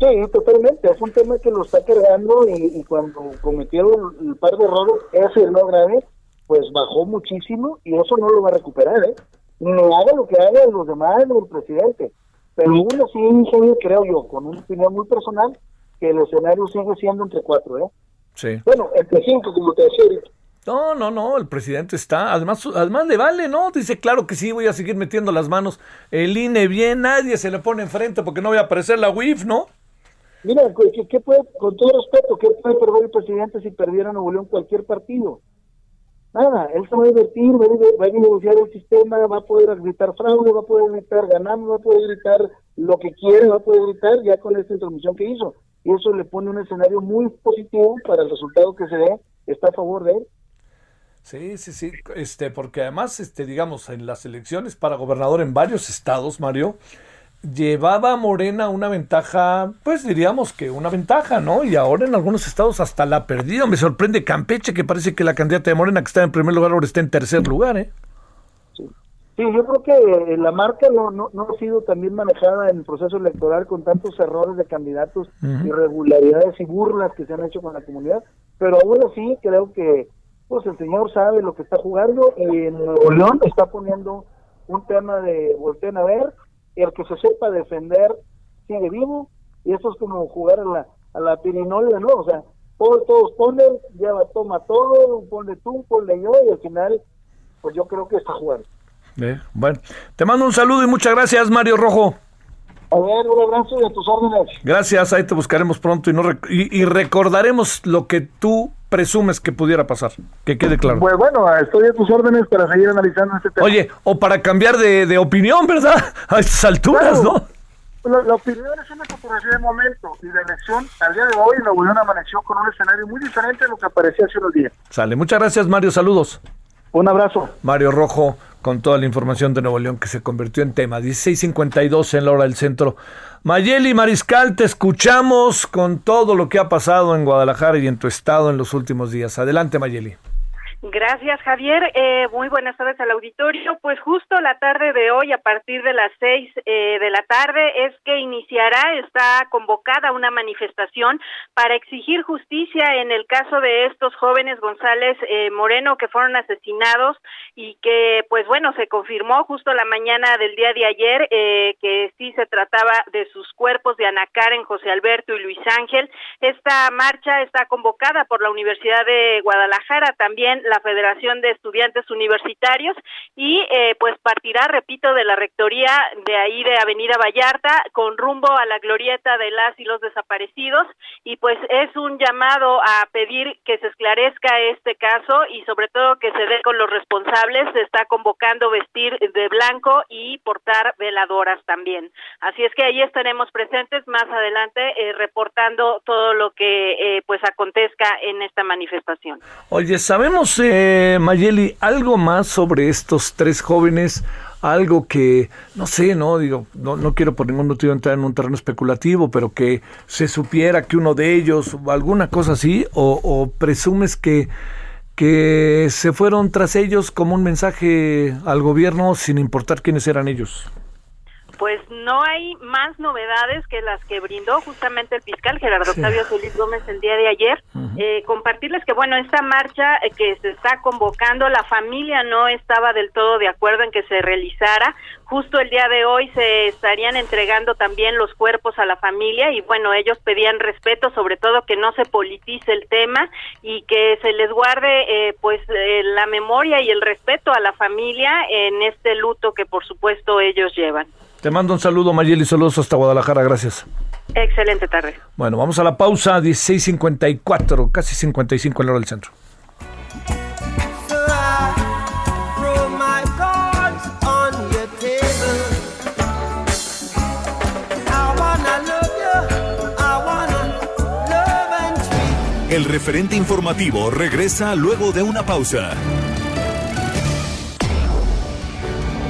Sí, totalmente, es un tema que lo está cargando y, cuando cometieron el par de errores, ese no grave, pues bajó muchísimo y eso no lo va a recuperar, ¿eh? No haga lo que haga los demás el presidente. Pero aún así, creo yo, con una opinión muy personal, que el escenario sigue siendo entre cuatro, ¿eh? Sí. Bueno, entre cinco, como te decía No, no, no, el presidente está, además, además le vale, ¿no? Dice, claro que sí, voy a seguir metiendo las manos. El INE bien, nadie se le pone enfrente porque no voy a aparecer la UIF, ¿no? Mira, ¿qué, puede, con todo respeto, qué puede perder el presidente si perdiera Nuevo León cualquier partido? Nada, él se va a divertir, va a, va a negociar el sistema, va a poder gritar fraude, va a poder gritar ganamos, va a poder gritar lo que quiere, va a poder gritar ya con esta intromisión que hizo. Y eso le pone un escenario muy positivo para el resultado que se dé, está a favor de él. Sí, sí, sí, este, porque además, este, digamos, en las elecciones para gobernador en varios estados, Mario, llevaba Morena una ventaja, pues diríamos que una ventaja, ¿no? Y ahora en algunos estados hasta la ha perdido. Me sorprende Campeche, que parece que la candidata de Morena que está en primer lugar ahora está en tercer lugar, ¿eh? Sí, yo creo que la marca no, no, no ha sido también manejada en el proceso electoral con tantos errores de candidatos, irregularidades y burlas que se han hecho con la comunidad, pero aún así creo que pues el señor sabe lo que está jugando y en Nuevo León está poniendo un tema de volteen a ver el que se sepa defender sigue vivo, y eso es como jugar a la, a la pirinola, ¿no? O sea, todos, todos ponen, lleva, toma todo, ponle tú, ponle yo, y al final, pues yo creo que está jugando. Bueno, te mando un saludo y muchas gracias, Mario Rojo. A ver, un abrazo y a tus órdenes. Gracias, ahí te buscaremos pronto y, no y, recordaremos lo que tú presumes que pudiera pasar, que quede claro. Pues bueno, estoy a tus órdenes para seguir analizando este tema. Oye, o para cambiar de, opinión, ¿verdad? A estas alturas, ¿no? La, opinión es una fotografía de momento y la elección al día de hoy Nuevo León amaneció con un escenario muy diferente a lo que aparecía hace unos días. Sale, muchas gracias Mario, saludos. Un abrazo. Mario Rojo con toda la información de Nuevo León que se convirtió en tema. 16.52 en la hora del centro. Mayeli Mariscal, te escuchamos con todo lo que ha pasado en Guadalajara y en tu estado en los últimos días. Adelante, Mayeli. Gracias, Javier. Eh, muy buenas tardes al auditorio. Pues justo la tarde de hoy, a partir de las seis eh, de la tarde, es que iniciará, está convocada una manifestación para exigir justicia en el caso de estos jóvenes González eh, Moreno que fueron asesinados y que, pues bueno, se confirmó justo la mañana del día de ayer que sí se trataba de sus cuerpos de Ana Karen, José Alberto y Luis Ángel. Esta marcha está convocada por la Universidad de Guadalajara, también Federación de Estudiantes Universitarios y eh, pues partirá, repito, de la rectoría de ahí de Avenida Vallarta con rumbo a la glorieta de las y los desaparecidos y pues es un llamado a pedir que se esclarezca este caso y sobre todo que se dé con los responsables. Se está convocando vestir de blanco y portar veladoras también. Así es que ahí estaremos presentes más adelante eh, reportando todo lo que eh, pues acontezca en esta manifestación. Oye, sabemos eh, Mayeli, algo más sobre estos tres jóvenes algo que, no sé, no digo, no, no quiero por ningún motivo entrar en un terreno especulativo, pero que se supiera que uno de ellos, alguna cosa así, o, o presumes que que se fueron tras ellos como un mensaje al gobierno sin importar quiénes eran ellos. Pues no hay más novedades que las que brindó justamente el fiscal Gerardo Octavio Solís Gómez el día de ayer. eh, compartirles que, bueno, esta marcha eh, que se está convocando, la familia no estaba del todo de acuerdo en que se realizara. Justo el día de hoy se estarían entregando también los cuerpos a la familia y, bueno, ellos pedían respeto, sobre todo que no se politice el tema y que se les guarde, eh, pues, eh, la memoria y el respeto a la familia en este luto que, por supuesto, ellos llevan. Te mando un saludo, Mayeli, saludos hasta Guadalajara, gracias. Excelente tarde. Bueno, vamos a la pausa, 16.54, casi 55 en la hora del centro. El referente informativo regresa luego de una pausa.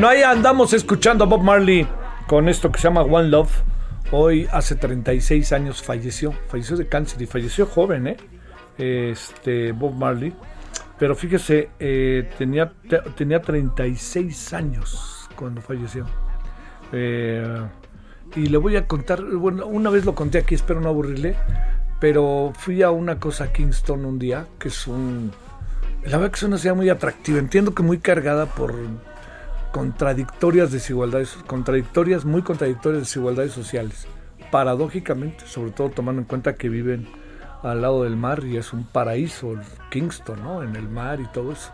Bueno, ahí andamos escuchando a Bob Marley con esto que se llama One Love. Hoy, hace 36 años, falleció. Falleció de cáncer y falleció joven, ¿eh? Este, Bob Marley. Pero fíjese, eh, tenía, te- tenía 36 años cuando falleció. Eh, y le voy a contar, bueno, una vez lo conté aquí, espero no aburrirle, pero fui a una cosa Kingston un día, que es un... La verdad que es una ciudad muy atractiva, entiendo que muy cargada por contradictorias desigualdades, contradictorias, muy contradictorias desigualdades sociales. Paradójicamente, sobre todo tomando en cuenta que viven al lado del mar y es un paraíso, Kingston, ¿no? En el mar y todo eso.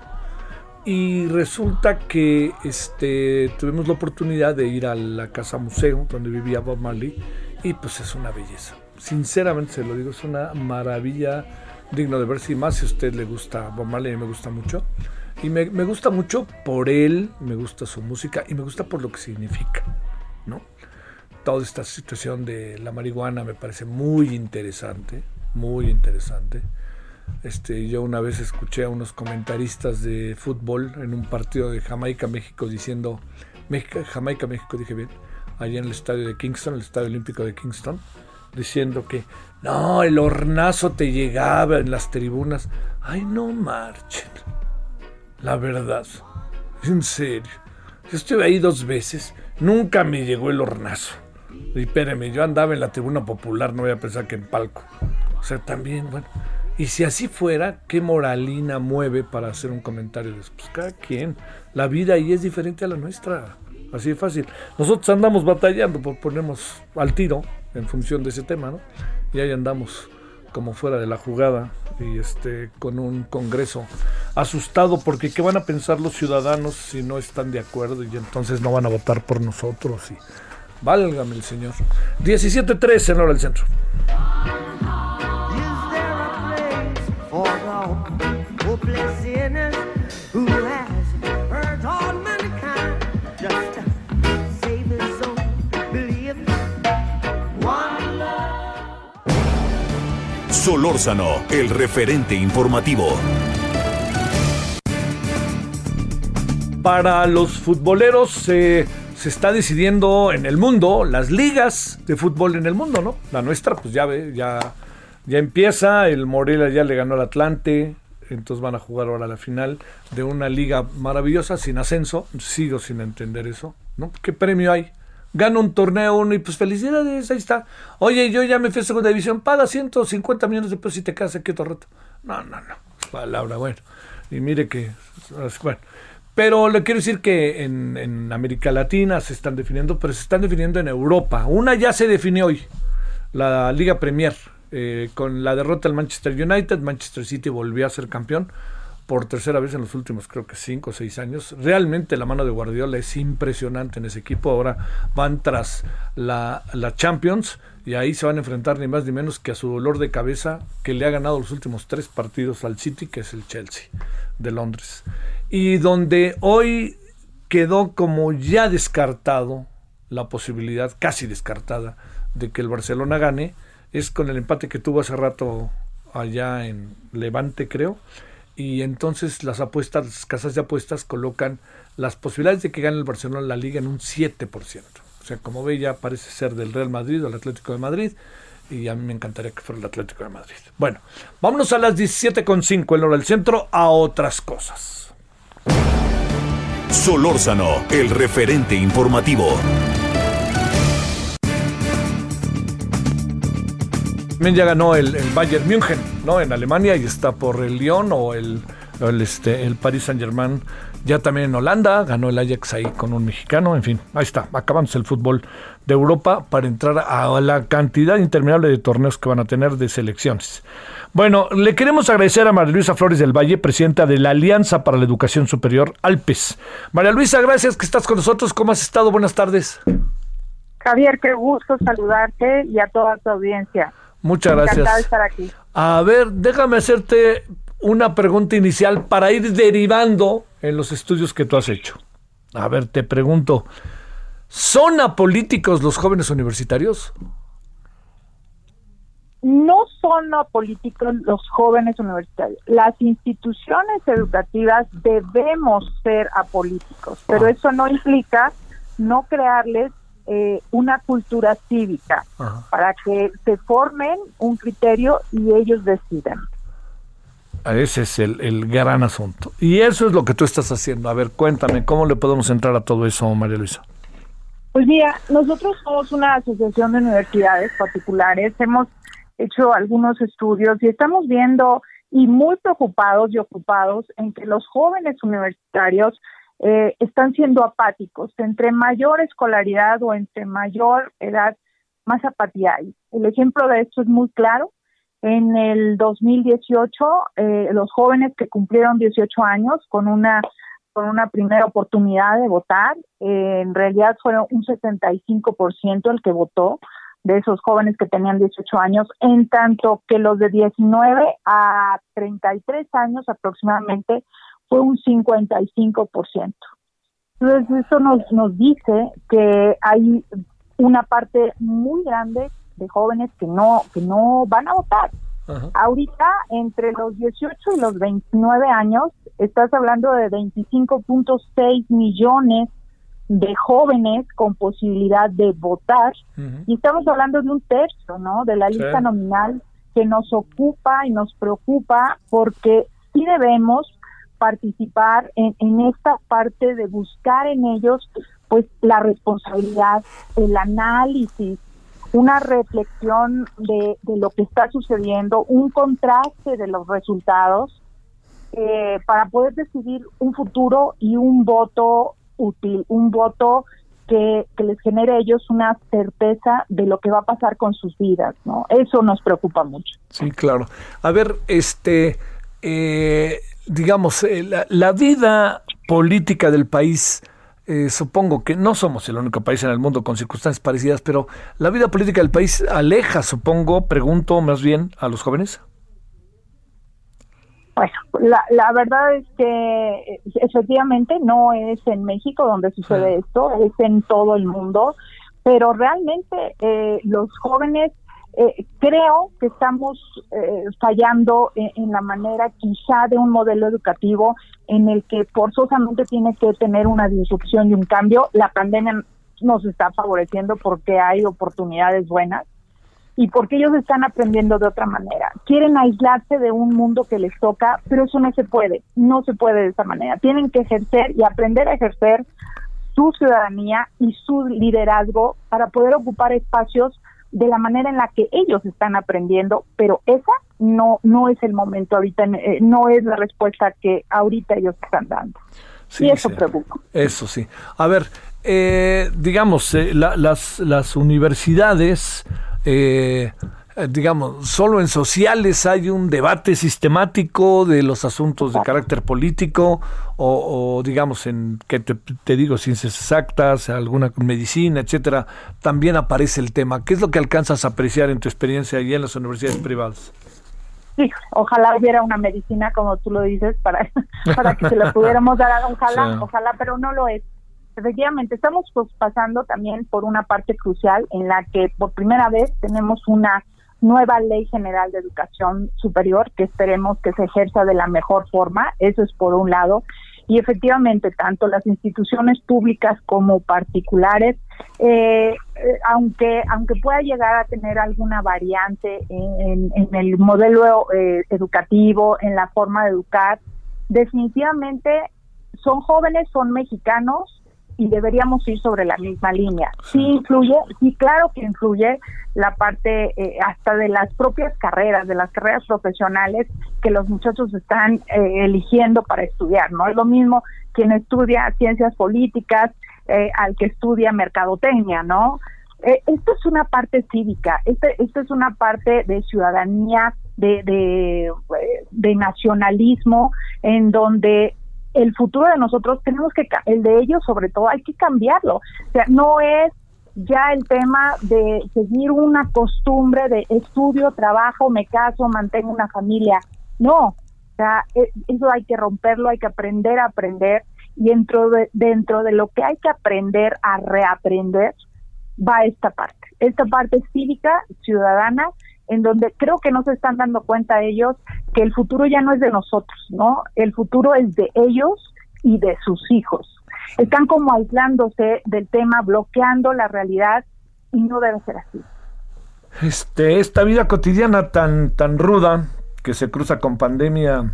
Y resulta que este, tuvimos la oportunidad de ir a la casa museo donde vivía Bob Marley y pues es una belleza. Sinceramente se lo digo, es una maravilla digno de verse y más si a usted le gusta Bob Marley, a mí me gusta mucho. Y me, me gusta mucho por él, me gusta su música y me gusta por lo que significa, ¿no? Toda esta situación de la marihuana me parece muy interesante, muy interesante. Este, yo una vez escuché a unos comentaristas de fútbol en un partido de Jamaica-México diciendo, México, Jamaica-México, dije bien, allá en el estadio de Kingston, el estadio olímpico de Kingston, diciendo que no, el hornazo te llegaba en las tribunas. Ay, no marchen. La verdad, en serio. Yo estuve ahí dos veces, nunca me llegó el hornazo. Y espéreme, yo andaba en la tribuna popular, no voy a pensar que en palco. O sea, también, bueno. Y si así fuera, ¿qué moralina mueve para hacer un comentario? Pues cada quien. La vida ahí es diferente a la nuestra. Así de fácil. Nosotros andamos batallando por ponernos al tiro en función de ese tema, ¿no? Y ahí andamos como fuera de la jugada y este con un congreso asustado porque qué van a pensar los ciudadanos si no están de acuerdo y entonces no van a votar por nosotros y válgame el señor. 17.3 en hora del centro Solórzano, el referente informativo. para los futboleros se se está decidiendo en el mundo las ligas de fútbol en el mundo, ¿no? La nuestra, pues ya ve, ya, ya empieza, el Morelia ya le ganó al Atlante, entonces van a jugar ahora la final de una liga maravillosa sin ascenso, sigo sin entender eso, ¿no? ¿Qué premio hay? Gana un torneo uno y pues felicidades, ahí está. Oye, yo ya me fui a segunda división, paga 150 millones de pesos y te quedas aquí otro rato. No, no, no, palabra, bueno. Y mire que, bueno. Pero le quiero decir que en, en, América Latina se están definiendo, pero se están definiendo en Europa. Una ya se definió hoy, la Liga Premier, eh, con la derrota del Manchester United. Manchester City volvió a ser campeón por tercera vez en los últimos, creo que cinco o seis años. Realmente la mano de Guardiola es impresionante en ese equipo. Ahora van tras la, la Champions y ahí se van a enfrentar ni más ni menos que a su dolor de cabeza que le ha ganado los últimos tres partidos al City, que es el Chelsea de Londres y donde hoy quedó como ya descartado la posibilidad, casi descartada, de que el Barcelona gane, es con el empate que tuvo hace rato allá en Levante, creo, y entonces las apuestas, las casas de apuestas colocan las posibilidades de que gane el Barcelona la liga en un 7%. O sea, como ve, ya parece ser del Real Madrid o el Atlético de Madrid, y a mí me encantaría que fuera el Atlético de Madrid. Bueno, vámonos a las 17.5 en hora del centro a otras cosas. Solórzano, el referente informativo. Ya ganó el, el, Bayern München, ¿no? En Alemania y está por el Lyon o el, el, este, el Paris Saint Germain. Ya también en Holanda ganó el Ajax ahí con un mexicano. En fin, ahí está. Acabamos el fútbol de Europa para entrar a la cantidad interminable de torneos que van a tener de selecciones. Bueno, le queremos agradecer a María Luisa Flores del Valle, presidenta de la Alianza para la Educación Superior, Alpes. María Luisa, gracias que estás con nosotros. ¿Cómo has estado? Buenas tardes. Javier, qué gusto saludarte y a toda tu audiencia. Muchas gracias. Encantada de estar aquí. A ver, déjame hacerte una pregunta inicial para ir derivando en los estudios que tú has hecho. A ver, te pregunto, ¿son apolíticos los jóvenes universitarios? no son apolíticos los jóvenes universitarios. Las instituciones educativas debemos ser apolíticos, pero eso no implica no crearles eh, una cultura cívica Ajá. para que se formen un criterio y ellos decidan. Ese es el, el, gran asunto. Y eso es lo que tú estás haciendo. A ver, cuéntame, ¿cómo le podemos entrar a todo eso, María Luisa? Pues mira, nosotros somos una asociación de universidades particulares. Hemos hecho algunos estudios y estamos viendo y muy preocupados y ocupados en que los jóvenes universitarios eh, están siendo apáticos. Entre mayor escolaridad o entre mayor edad, más apatía hay. El ejemplo de esto es muy claro. En el 2018, eh, los jóvenes que cumplieron 18 años con una con una primera oportunidad de votar, eh, en realidad fueron un 75% el que votó de esos jóvenes que tenían 18 años, en tanto que los de 19 a 33 años aproximadamente fue un 55%. Entonces eso nos, nos dice que hay una parte muy grande de jóvenes que no que no van a votar. Ajá. Ahorita entre los 18 y los 29 años estás hablando de 25.6 millones de jóvenes con posibilidad de votar uh -huh. y estamos hablando de un tercio, ¿no? De la lista nominal que nos ocupa y nos preocupa porque sí debemos participar en, en esta parte de buscar en ellos pues la responsabilidad, el análisis, una reflexión de, de lo que está sucediendo, un contraste de los resultados eh, para poder decidir un futuro y un voto útil, un voto que, que les genere a ellos una certeza de lo que va a pasar con sus vidas, ¿no? Eso nos preocupa mucho. Sí, claro. A ver, este, eh, digamos, eh, la, la vida política del país, eh, supongo que no somos el único país en el mundo con circunstancias parecidas, pero la vida política del país aleja, supongo, pregunto más bien a los jóvenes. Bueno, la, la verdad es que eh, efectivamente no es en México donde sucede esto, es en todo el mundo, pero realmente eh, los jóvenes eh, creo que estamos eh, fallando en, en la manera quizá de un modelo educativo en el que forzosamente tiene que tener una disrupción y un cambio. La pandemia nos está favoreciendo porque hay oportunidades buenas y porque ellos están aprendiendo de otra manera. Quieren aislarse de un mundo que les toca, pero eso no se puede, no se puede de esa manera. Tienen que ejercer y aprender a ejercer su ciudadanía y su liderazgo para poder ocupar espacios de la manera en la que ellos están aprendiendo, pero esa no no es el momento ahorita, eh, no es la respuesta que ahorita ellos están dando. Sí, y eso sí. preocupa. Eso sí. A ver, eh, digamos, eh, la- las, las universidades, eh, digamos, solo en sociales hay un debate sistemático de los asuntos de carácter político o, o, digamos, en, que te, te digo, ciencias exactas, alguna medicina, etcétera, también aparece el tema. ¿Qué es lo que alcanzas a apreciar en tu experiencia y en las universidades privadas? Sí, ojalá hubiera una medicina, como tú lo dices, para, para que se la pudiéramos dar. Ojalá, Sí. ojalá, pero no lo es. Efectivamente, estamos pues, pasando también por una parte crucial en la que por primera vez tenemos una nueva ley general de educación superior que esperemos que se ejerza de la mejor forma. Eso es por un lado. Y efectivamente, tanto las instituciones públicas como particulares, eh, eh, aunque aunque pueda llegar a tener alguna variante en, el modelo eh, educativo, en la forma de educar, definitivamente son jóvenes, son mexicanos y deberíamos ir sobre la misma línea. Sí influye, sí claro que influye la parte eh, hasta de las propias carreras, de las carreras profesionales que los muchachos están eh, eligiendo para estudiar, ¿no? Es lo mismo quien estudia ciencias políticas eh, al que estudia mercadotecnia, ¿no? Eh, esto es una parte cívica, este, esto es una parte de ciudadanía, de, de, eh, de nacionalismo, en donde el futuro de nosotros tenemos que, el de ellos sobre todo, hay que cambiarlo. O sea, no es ya el tema de seguir una costumbre de estudio, trabajo, me caso, mantengo una familia. No, o sea, e- eso hay que romperlo, hay que aprender a aprender y dentro de, dentro de lo que hay que aprender a reaprender va esta parte, esta parte cívica, ciudadana, en donde creo que no se están dando cuenta ellos que el futuro ya no es de nosotros, ¿no? El futuro es de ellos y de sus hijos. Están como aislándose del tema, bloqueando la realidad y no debe ser así. Este, esta vida cotidiana tan, tan ruda que se cruza con pandemia,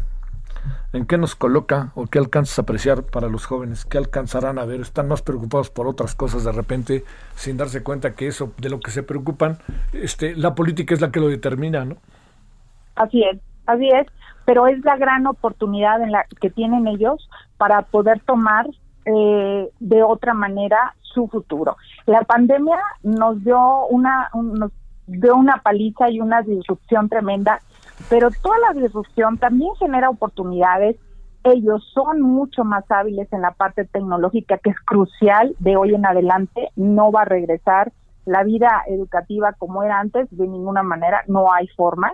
¿en qué nos coloca o qué alcanzas a apreciar para los jóvenes? ¿Qué alcanzarán a ver? Están más preocupados por otras cosas de repente sin darse cuenta que eso de lo que se preocupan, este, la política es la que lo determina, ¿no? Así es, así es, pero es la gran oportunidad en la que tienen ellos para poder tomar eh, de otra manera su futuro. La pandemia nos dio una un- nos dio una paliza y una disrupción tremenda, pero toda la disrupción también genera oportunidades. Ellos son mucho más hábiles en la parte tecnológica, que es crucial de hoy en adelante. No va a regresar la vida educativa como era antes, de ninguna manera, no hay forma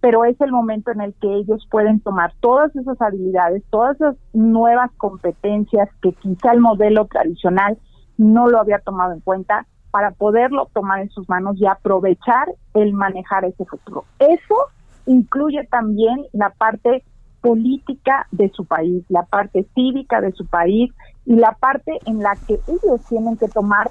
pero es el momento en el que ellos pueden tomar todas esas habilidades, todas esas nuevas competencias que quizá el modelo tradicional no lo había tomado en cuenta para poderlo tomar en sus manos y aprovechar el manejar ese futuro. Eso incluye también la parte política de su país, la parte cívica de su país y la parte en la que ellos tienen que tomar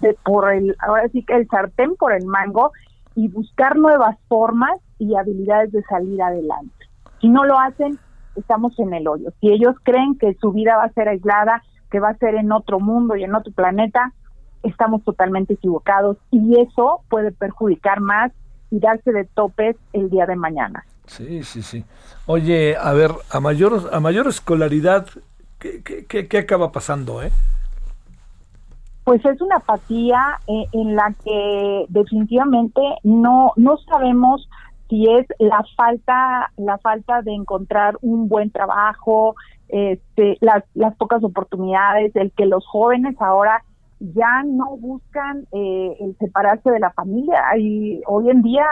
de por el ahora sí que el sartén por el mango y buscar nuevas formas y habilidades de salir adelante. Si no lo hacen, estamos en el hoyo. Si ellos creen que su vida va a ser aislada, que va a ser en otro mundo y en otro planeta, estamos totalmente equivocados y eso puede perjudicar más y darse de topes el día de mañana. Sí, sí, sí. Oye, a ver, a mayor, a mayor escolaridad, ¿qué, qué, qué- acaba pasando, eh? pues es una apatía eh, en la que definitivamente no no sabemos si es la falta la falta de encontrar un buen trabajo este las las pocas oportunidades el que los jóvenes ahora ya no buscan eh, el separarse de la familia y hoy en día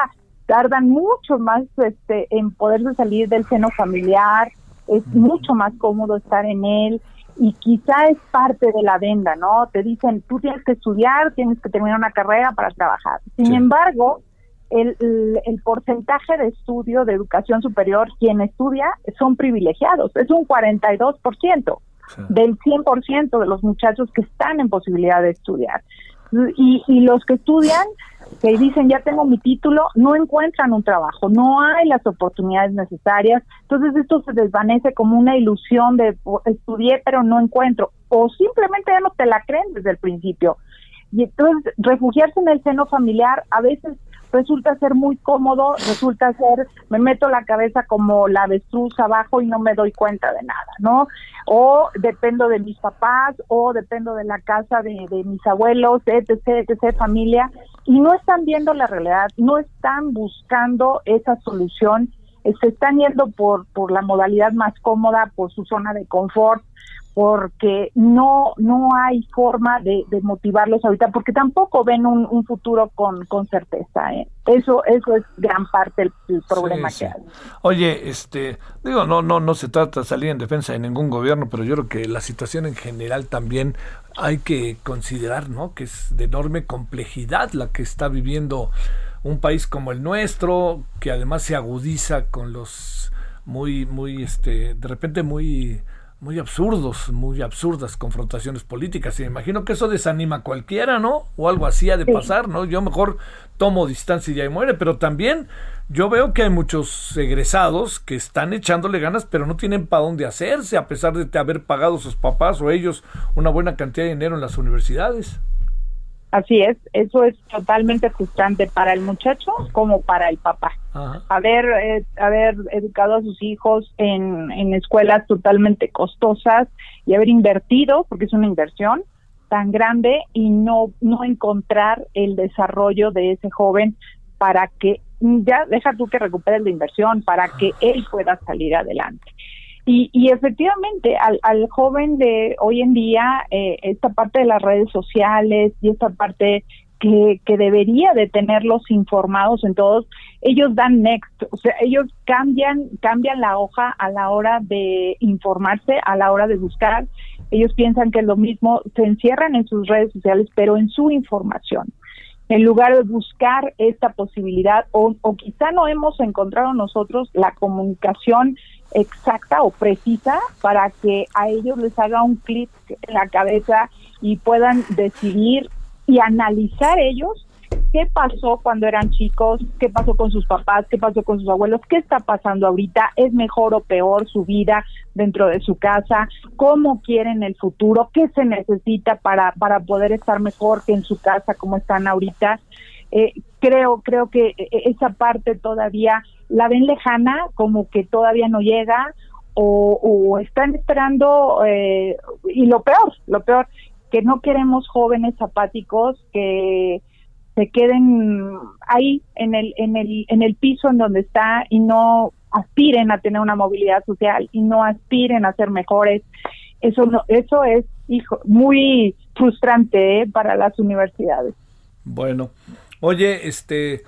tardan mucho más este en poderse salir del seno familiar es mucho más cómodo estar en él y quizá es parte de la venda, ¿no? Te dicen, tú tienes que estudiar, tienes que terminar una carrera para trabajar. Sin Sí. embargo, el, el, el porcentaje de estudio de educación superior, quien estudia, son privilegiados, es un 42% Del 100% de los muchachos que están en posibilidad de estudiar. Y, y los que estudian, que dicen ya tengo mi título, no encuentran un trabajo, no hay las oportunidades necesarias. Entonces esto se desvanece como una ilusión de "Oh, estudié pero no encuentro. O simplemente ya no te la creen desde el principio. Y entonces refugiarse en el seno familiar a veces resulta ser muy cómodo, resulta ser, me meto la cabeza como la avestruz abajo y no me doy cuenta de nada, ¿no? O dependo de mis papás, o dependo de la casa de, de mis abuelos, etc., etc., familia, y no están viendo la realidad, no están buscando esa solución, se están yendo por, por la modalidad más cómoda, por su zona de confort, porque no no hay forma de, de motivarlos ahorita, porque tampoco ven un, un futuro con, con certeza. ¿eh? Eso eso es gran parte del, del problema Sí, que sí. hay. Oye, este, digo, no, no, no se trata de salir en defensa de ningún gobierno, pero yo creo que la situación en general también hay que considerar, ¿no? Que es de enorme complejidad la que está viviendo un país como el nuestro, que además se agudiza con los muy, muy, este, de repente muy muy absurdos, muy absurdas confrontaciones políticas. Y me imagino que eso desanima a cualquiera, ¿no? O algo así ha de Sí. pasar, ¿no? Yo mejor tomo distancia y ya muere, pero también yo veo que hay muchos egresados que están echándole ganas, pero no tienen para dónde hacerse, a pesar de haber pagado sus papás o ellos una buena cantidad de dinero en las universidades. Así es, eso es totalmente frustrante para el muchacho como para el papá. Ajá. haber eh, haber educado a sus hijos en, en escuelas totalmente costosas y haber invertido, porque es una inversión tan grande, y no, no encontrar el desarrollo de ese joven para que, ya deja tú que recupere la inversión, para que él pueda salir adelante. Y, y efectivamente, al, al joven de hoy en día, eh, esta parte de las redes sociales y esta parte que, que debería de tenerlos informados en todos, ellos dan next, o sea, ellos cambian, cambian la hoja a la hora de informarse, a la hora de buscar, ellos piensan que es lo mismo, se encierran en sus redes sociales, pero en su información. En lugar de buscar esta posibilidad, o, o quizá no hemos encontrado nosotros la comunicación exacta o precisa para que a ellos les haga un clic en la cabeza y puedan decidir y analizar ellos qué pasó cuando eran chicos, qué pasó con sus papás, qué pasó con sus abuelos, qué está pasando ahorita, es mejor o peor su vida dentro de su casa, cómo quieren el futuro, qué se necesita para, para poder estar mejor que en su casa como están ahorita. Eh, creo, creo que eh, esa parte todavía la ven lejana, como que todavía no llega, o, están esperando, eh, y lo peor, lo peor, que no queremos jóvenes apáticos que se queden ahí en el en el en el piso en donde está y no aspiren a tener una movilidad social y no aspiren a ser mejores eso no eso es hijo muy frustrante ¿eh? para las universidades Bueno, oye, este,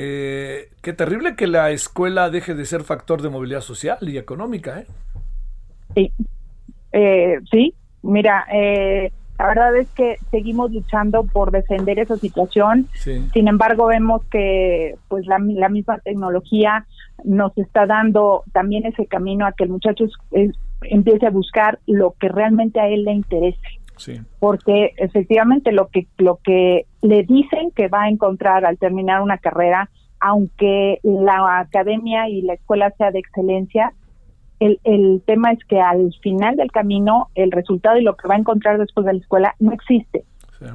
eh, qué terrible que la escuela deje de ser factor de movilidad social y económica, ¿eh? sí eh, sí mira eh, la verdad es que seguimos luchando por defender esa situación Sí. Sin embargo, vemos que pues la, la misma tecnología nos está dando también ese camino a que el muchacho es- es- empiece a buscar lo que realmente a él le interese, Sí. porque efectivamente lo que lo que le dicen que va a encontrar al terminar una carrera, aunque la academia y la escuela sea de excelencia, el, el tema es que al final del camino el resultado y lo que va a encontrar después de la escuela no existe. sí.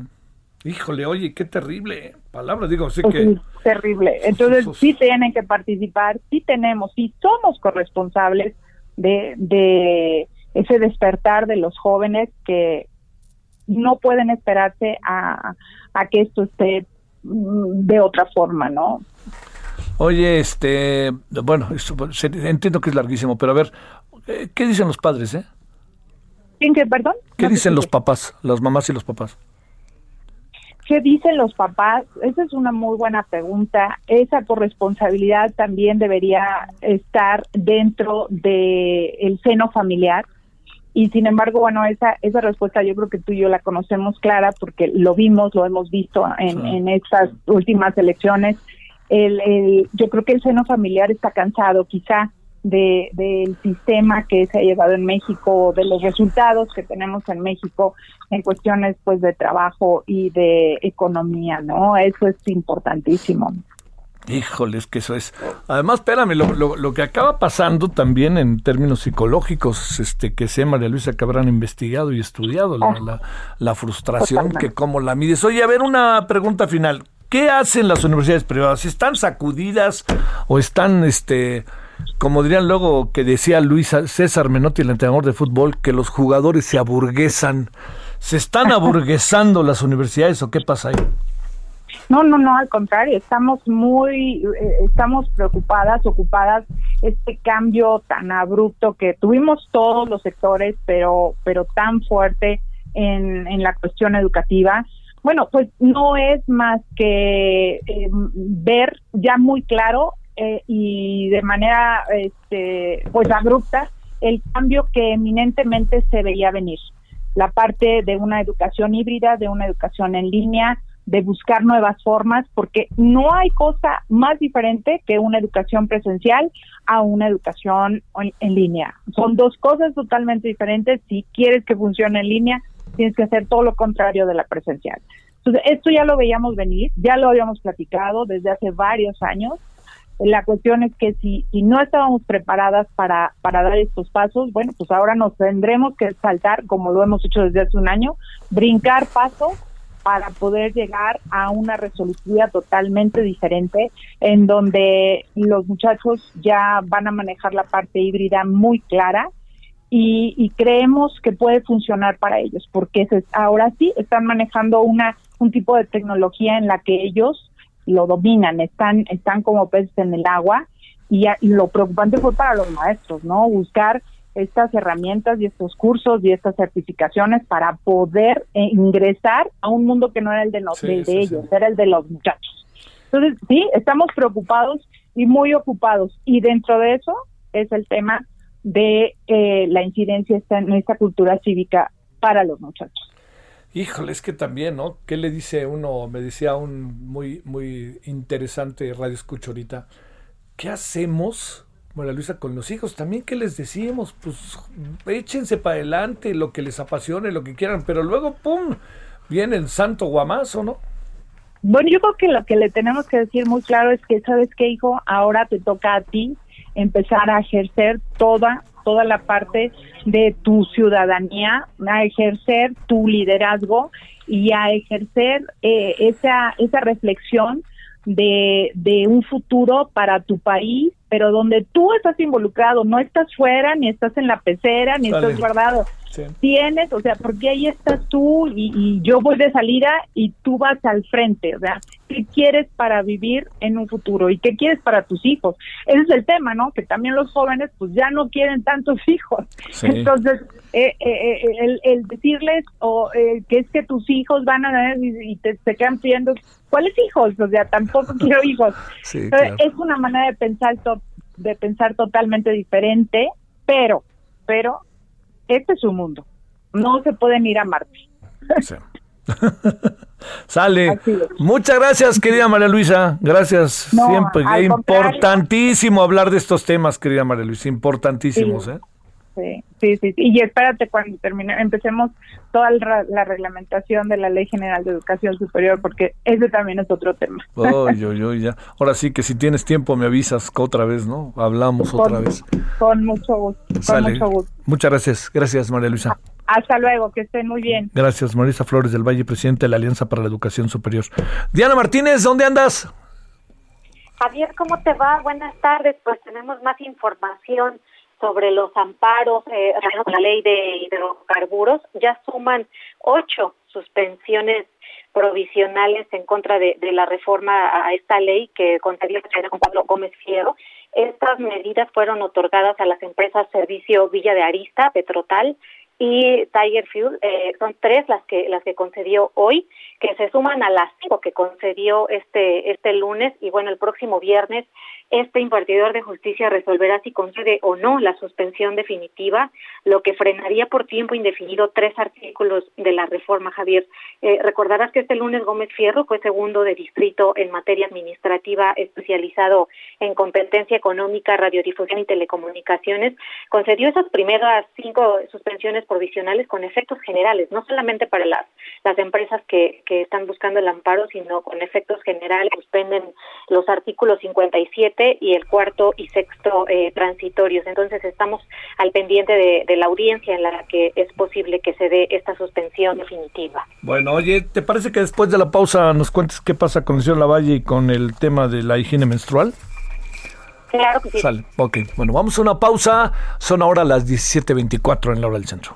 Híjole, oye, qué terrible palabra. Digo, sí que. terrible. Entonces sí tienen que participar, sí tenemos, sí somos corresponsables de, de ese despertar de los jóvenes que no pueden esperarse a, a que esto esté mm, de otra forma, ¿no? Oye, este, bueno, esto, se- entiendo que es larguísimo, pero a ver, eh, ¿qué dicen los padres, eh? ¿En qué, perdón? ¿Qué No dicen los papás, las mamás y los papás? ¿Qué dicen los papás? Esa es una muy buena pregunta. Esa corresponsabilidad también debería estar dentro del el seno familiar. Y sin embargo, bueno, esa, esa respuesta yo creo que tú y yo la conocemos clara porque lo vimos, lo hemos visto en, Sí. en estas últimas elecciones. El, el- yo creo que el seno familiar está cansado quizá de, del sistema que se ha llevado en México, de los resultados que tenemos en México en cuestiones pues de trabajo y de economía, ¿no? Eso es importantísimo. Híjole, es que eso es. Además, espérame, lo, lo- lo que acaba pasando también en términos psicológicos, este, que sé, María Luisa, que habrán investigado y estudiado la, la- la frustración, Totalmente. que cómo la mides. Oye, a ver, una pregunta final. ¿Qué hacen las universidades privadas? ¿Están sacudidas o están, este, como dirían luego que decía Luis César Menotti, el entrenador de fútbol, que los jugadores se aburguesan? ¿Se están aburguesando las universidades o qué pasa ahí? No, no, no, al contrario, estamos muy, eh, estamos preocupadas, ocupadas, este cambio tan abrupto que tuvimos todos los sectores, pero, pero tan fuerte en, en la cuestión educativa. Bueno, pues no es más que eh, ver ya muy claro eh, y de manera, este, pues abrupta el cambio que eminentemente se veía venir la parte de una educación híbrida, de una educación en línea, de buscar nuevas formas, porque no hay cosa más diferente que una educación presencial a una educación en, línea. Son dos cosas totalmente diferentes. Si quieres que funcione en línea, tienes que hacer todo lo contrario de la presencial. Entonces, esto ya lo veíamos venir, ya lo habíamos platicado desde hace varios años. La cuestión es que si, si no estábamos preparadas para, para dar estos pasos, bueno, pues ahora nos tendremos que saltar, como lo hemos hecho desde hace un año, brincar pasos para poder llegar a una resolución totalmente diferente, en donde los muchachos ya van a manejar la parte híbrida muy clara y, creemos que puede funcionar para ellos, porque ahora sí están manejando una un tipo de tecnología en la que ellos lo dominan, están están como peces en el agua y, y lo preocupante fue para los maestros, ¿no? Buscar estas herramientas y estos cursos y estas certificaciones para poder eh, ingresar a un mundo que no era el de, los, Sí, de sí, ellos, era el de los muchachos. Entonces, sí, estamos preocupados y muy ocupados. Y dentro de eso es el tema de eh, la incidencia en esta cultura cívica para los muchachos. Híjole, es que también, ¿no? ¿Qué le dice uno? Me decía un muy, muy interesante radio escucho ahorita. ¿Qué hacemos, María Luisa, con los hijos? También, ¿qué les decimos? Pues échense para adelante, lo que les apasione, lo que quieran, pero luego, ¡pum! Viene el santo guamazo, ¿no? Bueno, yo creo que lo que le tenemos que decir muy claro es que, ¿sabes qué, hijo? Ahora te toca a ti empezar a ejercer toda, toda la parte de tu ciudadanía, a ejercer tu liderazgo y a ejercer eh, esa, esa reflexión de, de un futuro para tu país, pero donde tú estás involucrado, no estás fuera, ni estás en la pecera, ni estás guardado Sí. tienes, o sea, porque ahí estás tú y, y yo voy de salida y tú vas al frente, o sea, ¿qué quieres para vivir en un futuro y qué quieres para tus hijos? Ese es el tema, ¿no? Que también los jóvenes pues ya no quieren tantos hijos. Sí. Entonces, eh, eh, eh, el, el decirles o eh, que es que tus hijos van a tener y, y te, te quedan pidiendo, ¿cuáles hijos? O sea, tampoco quiero hijos. Sí, Entonces, claro. Es una manera de pensar to- de pensar totalmente diferente, pero, pero este es su mundo. No se pueden ir a Marte. Sale. Muchas gracias, querida María Luisa. Gracias. No, Siempre. contrario. Importantísimo hablar de estos temas, querida María Luisa. Importantísimos, Sí. ¿eh? Sí, sí, sí. sí. Y espérate cuando termine, empecemos toda la reglamentación de la Ley General de Educación Superior, porque ese también es otro tema. Oy, oy, oy, ya. Ahora sí que si tienes tiempo me avisas que otra vez, ¿no? Hablamos otra Con- vez. Con mucho gusto. Con mucho gusto. Muchas gracias. Gracias, María Luisa. Hasta luego, que estén muy bien. Gracias, Marisa Flores del Valle, presidente de la Alianza para la Educación Superior. Diana Martínez, ¿dónde andas? Javier, ¿cómo te va? Buenas tardes. Pues tenemos más información sobre los amparos eh, con la ley de hidrocarburos. Ya suman ocho suspensiones provisionales en contra de, la reforma a esta ley que concedió Juan Pablo Gómez Fierro. Estas medidas fueron otorgadas a las empresas Servicio Villa de Arista, Petrotal y Tiger Fuel. Eh, son tres las que las que concedió hoy, que se suman a las cinco que concedió este este lunes y bueno el próximo viernes este impartidor de justicia resolverá si concede o no la suspensión definitiva, lo que frenaría por tiempo indefinido tres artículos de la reforma, Javier. Eh, recordarás que este lunes Gómez Fierro fue segundo de distrito en materia administrativa especializado en competencia económica, radiodifusión y telecomunicaciones. Concedió esas primeras cinco suspensiones provisionales con efectos generales, no solamente para las, las empresas que, que están buscando el amparo, sino con efectos generales. Suspenden los artículos 57 y el cuarto y sexto eh, transitorios. Entonces estamos al pendiente de, de la audiencia en la que es posible que se dé esta suspensión definitiva. Bueno, oye, ¿te parece que después de la pausa nos cuentes qué pasa con el señor Lavalle y con el tema de la higiene menstrual? Claro que sí. Sale, ok. Bueno, vamos a una pausa. Son ahora las 17.24 en la hora del centro.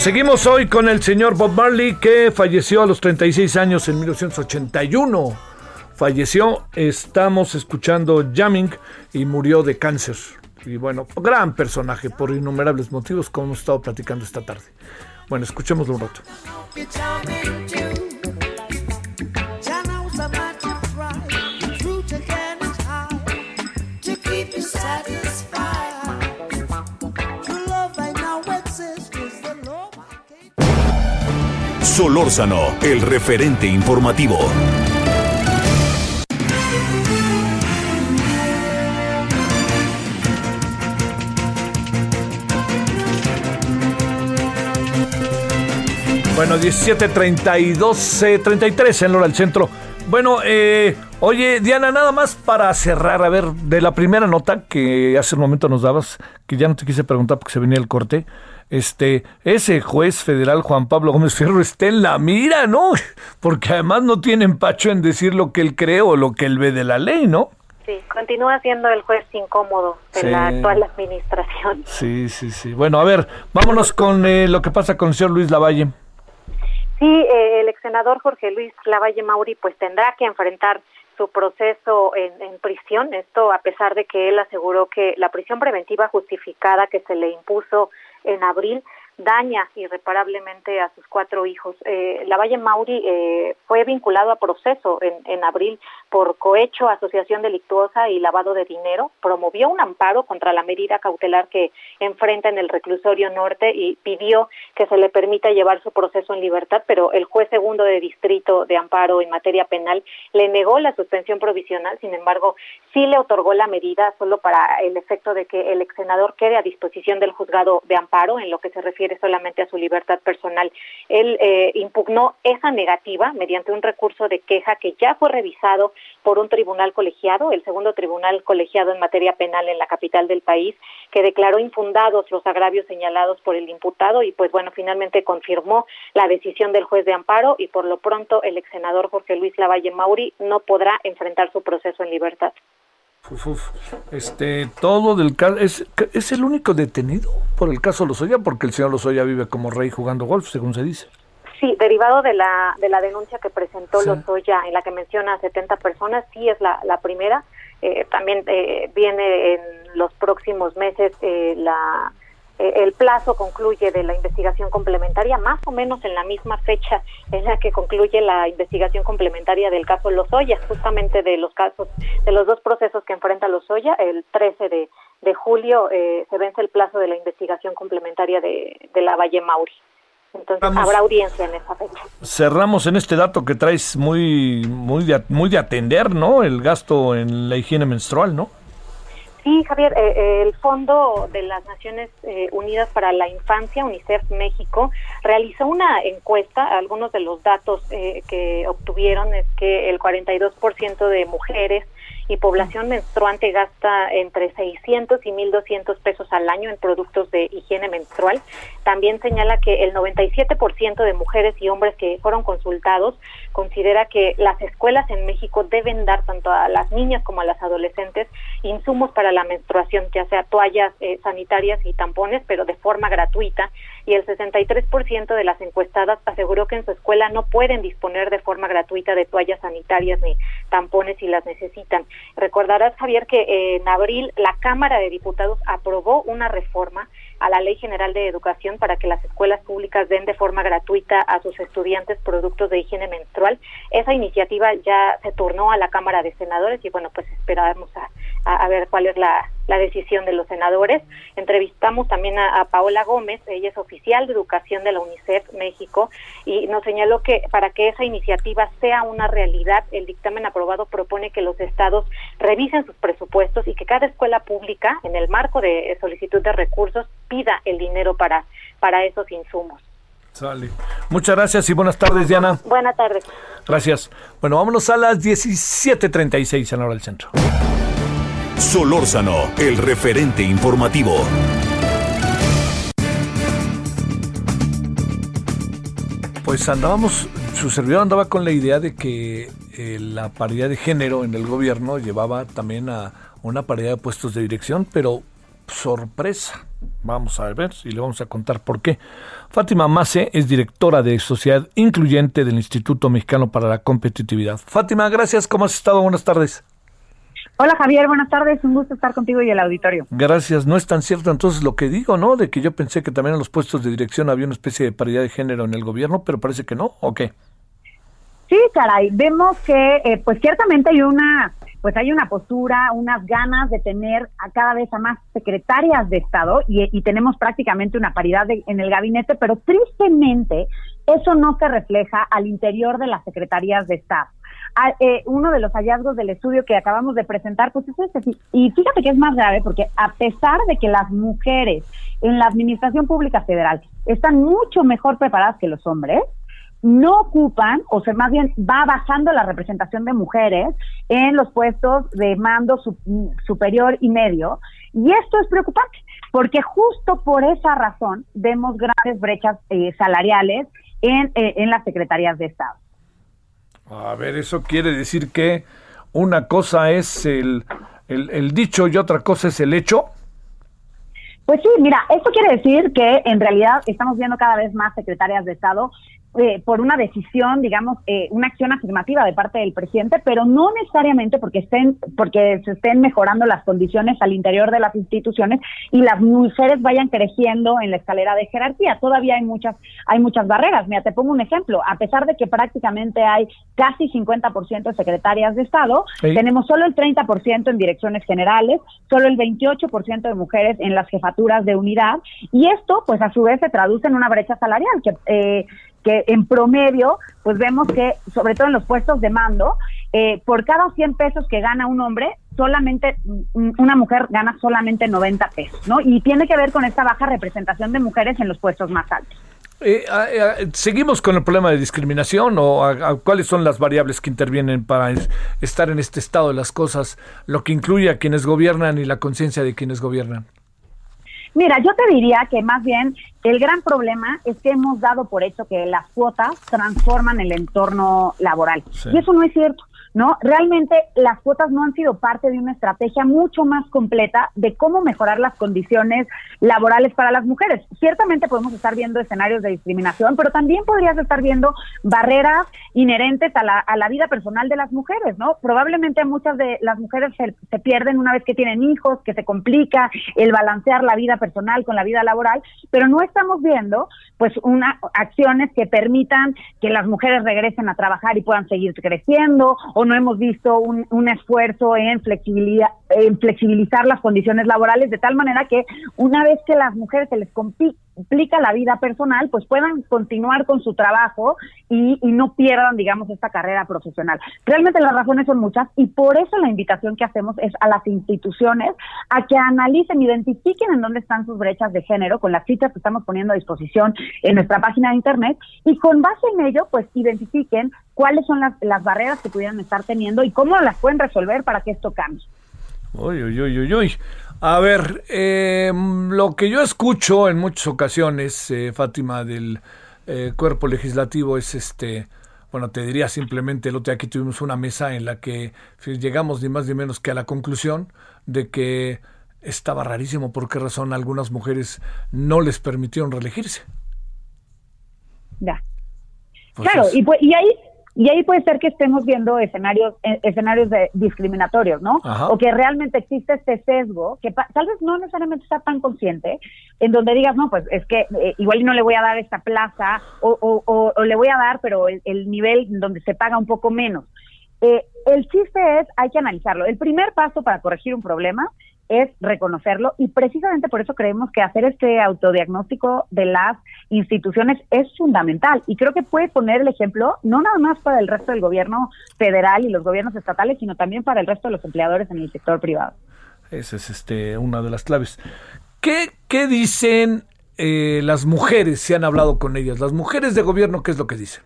Seguimos hoy con el señor Bob Marley que falleció a los 36 años en 1981. Falleció, estamos escuchando Jamming y murió de cáncer. Y bueno, gran personaje por innumerables motivos como hemos estado platicando esta tarde. Bueno, escuchémoslo un rato. Solórzano, el referente informativo. Bueno, 17.32, eh, 33 en Lora del Centro. Bueno, eh, oye, Diana, nada más para cerrar, a ver, de la primera nota que hace un momento nos dabas, que ya no te quise preguntar porque se venía el corte, este, ese juez federal Juan Pablo Gómez Fierro está en la mira, ¿no? Porque además no tiene empacho en decir lo que él cree o lo que él ve de la ley, ¿no? Sí, continúa siendo el juez incómodo de Sí. la actual administración. Sí, sí, sí. Bueno, a ver, vámonos con eh, lo que pasa con el señor Luis Lavalle. Sí, eh, el ex senador Jorge Luis Lavalle Mauri pues tendrá que enfrentar su proceso en, en prisión, esto a pesar de que él aseguró que la prisión preventiva justificada que se le impuso en abril daña irreparablemente a sus cuatro hijos. Eh, Lavalle Mauri eh, fue vinculado a proceso en, en abril por cohecho, asociación delictuosa y lavado de dinero. Promovió un amparo contra la medida cautelar que enfrenta en el reclusorio norte y pidió que se le permita llevar su proceso en libertad, pero el juez segundo de distrito de amparo en materia penal le negó la suspensión provisional. Sin embargo, sí le otorgó la medida solo para el efecto de que el ex senador quede a disposición del juzgado de amparo en lo que se refiere solamente a su libertad personal. Él eh, impugnó esa negativa mediante un recurso de queja que ya fue revisado por un tribunal colegiado, el segundo tribunal colegiado en materia penal en la capital del país, que declaró infundados los agravios señalados por el imputado y pues bueno, finalmente confirmó la decisión del juez de amparo y por lo pronto el ex senador Jorge Luis Lavalle Mauri no podrá enfrentar su proceso en libertad. Uf, uf. Este, todo del caso, es, es el único detenido por el caso Lozoya, porque el señor Lozoya vive como rey jugando golf, según se dice. Sí, derivado de la, de la denuncia que presentó Sí. Lozoya, en la que menciona a 70 personas, sí es la, la primera. Eh, también eh, viene en los próximos meses eh, la, el plazo concluye de la investigación complementaria, más o menos en la misma fecha en la que concluye la investigación complementaria del caso Lozoya, justamente de los casos, de los dos procesos que enfrenta Lozoya, el 13 de, de julio eh, se vence el plazo de la investigación complementaria de, de la Valle Mauri. Entonces Vamos. habrá audiencia en esa fecha. Cerramos en este dato que traes muy, muy, de, muy de atender, ¿no? El gasto en la higiene menstrual, ¿no? Sí, Javier, eh, eh, el Fondo de las Naciones eh, Unidas para la Infancia, UNICEF México, realizó una encuesta. Algunos de los datos eh, que obtuvieron es que el 42% de mujeres y población menstruante gasta entre 600 y 1.200 pesos al año en productos de higiene menstrual. También señala que el 97% de mujeres y hombres que fueron consultados considera que las escuelas en México deben dar tanto a las niñas como a las adolescentes insumos para la menstruación, ya sea toallas eh, sanitarias y tampones, pero de forma gratuita. Y el 63% de las encuestadas aseguró que en su escuela no pueden disponer de forma gratuita de toallas sanitarias ni tampones si las necesitan. Recordarás, Javier, que en abril la Cámara de Diputados aprobó una reforma a la Ley General de Educación para que las escuelas públicas den de forma gratuita a sus estudiantes productos de higiene menstrual. Esa iniciativa ya se turnó a la Cámara de Senadores y bueno, pues esperamos a, a, a ver cuál es la, la decisión de los senadores. Entrevistamos también a, a Paola Gómez, ella es oficial de educación de la UNICEF México y nos señaló que para que esa iniciativa sea una realidad, el dictamen aprobado propone que los estados revisen sus presupuestos y que cada escuela pública, en el marco de solicitud de recursos, pida el dinero para, para esos insumos. Sale. Muchas gracias y buenas tardes, Diana. Buenas tardes. Gracias. Bueno, vámonos a las 17.36 en la hora del centro. Solórzano, el referente informativo. Pues andábamos, su servidor andaba con la idea de que eh, la paridad de género en el gobierno llevaba también a una paridad de puestos de dirección, pero sorpresa. Vamos a ver y le vamos a contar por qué. Fátima Mace es directora de Sociedad Incluyente del Instituto Mexicano para la Competitividad. Fátima, gracias. ¿Cómo has estado? Buenas tardes. Hola Javier, buenas tardes, un gusto estar contigo y el auditorio. Gracias. No es tan cierto entonces lo que digo, ¿no? De que yo pensé que también en los puestos de dirección había una especie de paridad de género en el gobierno, pero parece que no, ¿o qué? Sí, caray, vemos que eh, pues ciertamente hay una pues hay una postura, unas ganas de tener a cada vez a más secretarias de Estado y, y tenemos prácticamente una paridad de- en el gabinete, pero tristemente eso no se refleja al interior de las secretarías de Estado. Ah, eh, uno de los hallazgos del estudio que acabamos de presentar, pues es este, y fíjate que es más grave porque a pesar de que las mujeres en la administración pública federal están mucho mejor preparadas que los hombres, no ocupan, o sea, más bien va bajando la representación de mujeres en los puestos de mando su- superior y medio. Y esto es preocupante, porque justo por esa razón vemos grandes brechas eh, salariales en, eh, en las secretarías de Estado. A ver, eso quiere decir que una cosa es el, el, dicho y otra cosa es el hecho. Pues sí, mira, esto quiere decir que en realidad estamos viendo cada vez más secretarias de Estado eh, por una decisión, digamos, eh, una acción afirmativa de parte del presidente, pero no necesariamente porque estén, porque se estén mejorando las condiciones al interior de las instituciones y las mujeres vayan creciendo en la escalera de jerarquía. Todavía hay muchas, hay muchas barreras. Mira, te pongo un ejemplo. A pesar de que prácticamente hay casi 50% de secretarias de Estado, Sí. tenemos solo el 30% en direcciones generales, solo el 28% de mujeres en las jefaturas de unidad, y esto, pues a su vez, se traduce en una brecha salarial que eh, que en promedio, pues vemos que, sobre todo en los puestos de mando, eh, por cada 100 pesos que gana un hombre, solamente una mujer gana solamente 90 pesos, ¿no? Y tiene que ver con esta baja representación de mujeres en los puestos más altos. Eh, ah, eh, ¿Seguimos con el problema de discriminación o a- cuáles son las variables que intervienen para es- estar en este estado de las cosas, lo que incluye a quienes gobiernan y la conciencia de quienes gobiernan? Mira, yo te diría que más bien el gran problema es que hemos dado por hecho que las cuotas transforman el entorno laboral. Sí. Y eso no es cierto. ¿No? Realmente las cuotas no han sido parte de una estrategia mucho más completa de cómo mejorar las condiciones laborales para las mujeres. Ciertamente podemos estar viendo escenarios de discriminación, pero también podrías estar viendo barreras inherentes a la, a la vida personal de las mujeres, ¿no? Probablemente muchas de las mujeres se, se pierden una vez que tienen hijos, que se complica el balancear la vida personal con la vida laboral, pero no estamos viendo pues una acciones que permitan que las mujeres regresen a trabajar y puedan seguir creciendo o no hemos visto un, esfuerzo en en flexibilizar las condiciones laborales de tal manera que una vez que las mujeres se les complica la vida personal, pues puedan continuar con su trabajo y, y no pierdan, digamos, esta carrera profesional. Realmente las razones son muchas y por eso la invitación que hacemos es a las instituciones a que analicen, identifiquen en dónde están sus brechas de género con las fichas que estamos poniendo a disposición en nuestra página de internet y con base en ello, pues identifiquen cuáles son las, las barreras que pudieran estar teniendo y cómo las pueden resolver para que esto cambie. Uy, uy, uy, uy, uy. A ver, eh, lo que yo escucho en muchas ocasiones, eh, Fátima, del eh, cuerpo legislativo es este, bueno, te diría simplemente, el otro día aquí tuvimos una mesa en la que llegamos ni más ni menos que a la conclusión de que estaba rarísimo por qué razón algunas mujeres no les permitieron reelegirse. Ya. Pues claro, es- y, pu- y ahí y ahí puede ser que estemos viendo escenarios eh, escenarios de discriminatorios, ¿no? Ajá. O que realmente existe este sesgo que tal vez no necesariamente está tan consciente, en donde digas, no, pues es que eh, igual no le voy a dar esta plaza o, o- o- o le voy a dar, pero el, el nivel donde se paga un poco menos. Eh, el chiste es, hay que analizarlo. El primer paso para corregir un problema es reconocerlo y precisamente por eso creemos que hacer este autodiagnóstico de las instituciones es fundamental y creo que puede poner el ejemplo no nada más para el resto del gobierno federal y los gobiernos estatales, sino también para el resto de los empleadores en el sector privado. Esa es este, una de las claves. ¿Qué, qué dicen eh, las mujeres, si han hablado con ellas? Las mujeres de gobierno, ¿qué es lo que dicen?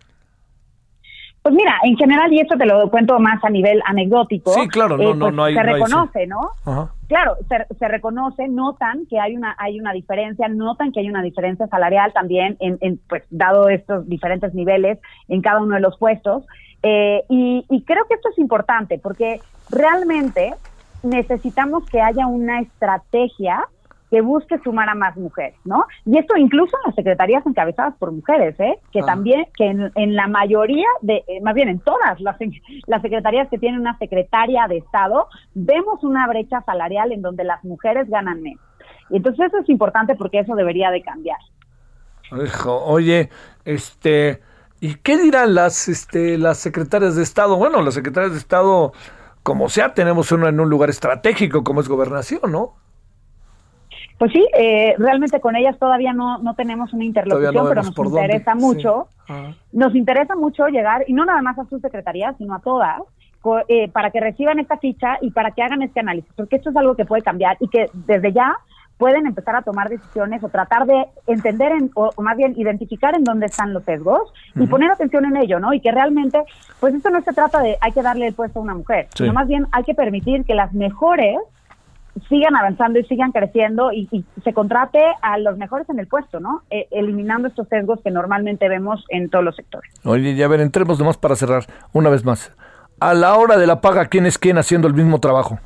Pues mira, en general, y esto te lo cuento más a nivel anecdótico, Sí, claro, no, eh, no, pues no hay- se reconoce, ¿no? Ajá. Claro, se, se reconoce, notan que hay una hay una diferencia, notan que hay una diferencia salarial también, en, en, pues dado estos diferentes niveles en cada uno de los puestos. Eh, y, y creo que esto es importante porque realmente necesitamos que haya una estrategia que busque sumar a más mujeres, ¿no? Y esto incluso en las secretarías encabezadas por mujeres, ¿eh? Que Ah. también, que en, en la mayoría de, eh, más bien en todas las, las secretarías que tienen una secretaria de Estado, vemos una brecha salarial en donde las mujeres ganan menos. Y entonces eso es importante porque eso debería de cambiar. Hijo, oye, este, ¿y qué dirán las, este, las secretarias de Estado? Bueno, las secretarias de Estado, como sea, tenemos una en un lugar estratégico como es gobernación, ¿no? Pues sí, eh, realmente con ellas todavía no, no tenemos una interlocución, no pero nos dónde, interesa sí. mucho. Ah. Nos interesa mucho llegar, y no nada más a sus secretarías, sino a todas, eh, para que reciban esta ficha y para que hagan este análisis, porque esto es algo que puede cambiar y que desde ya pueden empezar a tomar decisiones o tratar de entender en- o, o más bien identificar en dónde están los sesgos y poner atención en ello, ¿no? Y que realmente, pues esto no se trata de hay que darle el puesto a una mujer, Sí. sino más bien hay que permitir que las mejores sigan avanzando y sigan creciendo y, y se contrate a los mejores en el puesto, ¿no? Eh, eliminando estos sesgos que normalmente vemos en todos los sectores. Oye, ya ver, entremos nomás para cerrar, una vez más. A la hora de la paga, ¿quién es quién haciendo el mismo trabajo?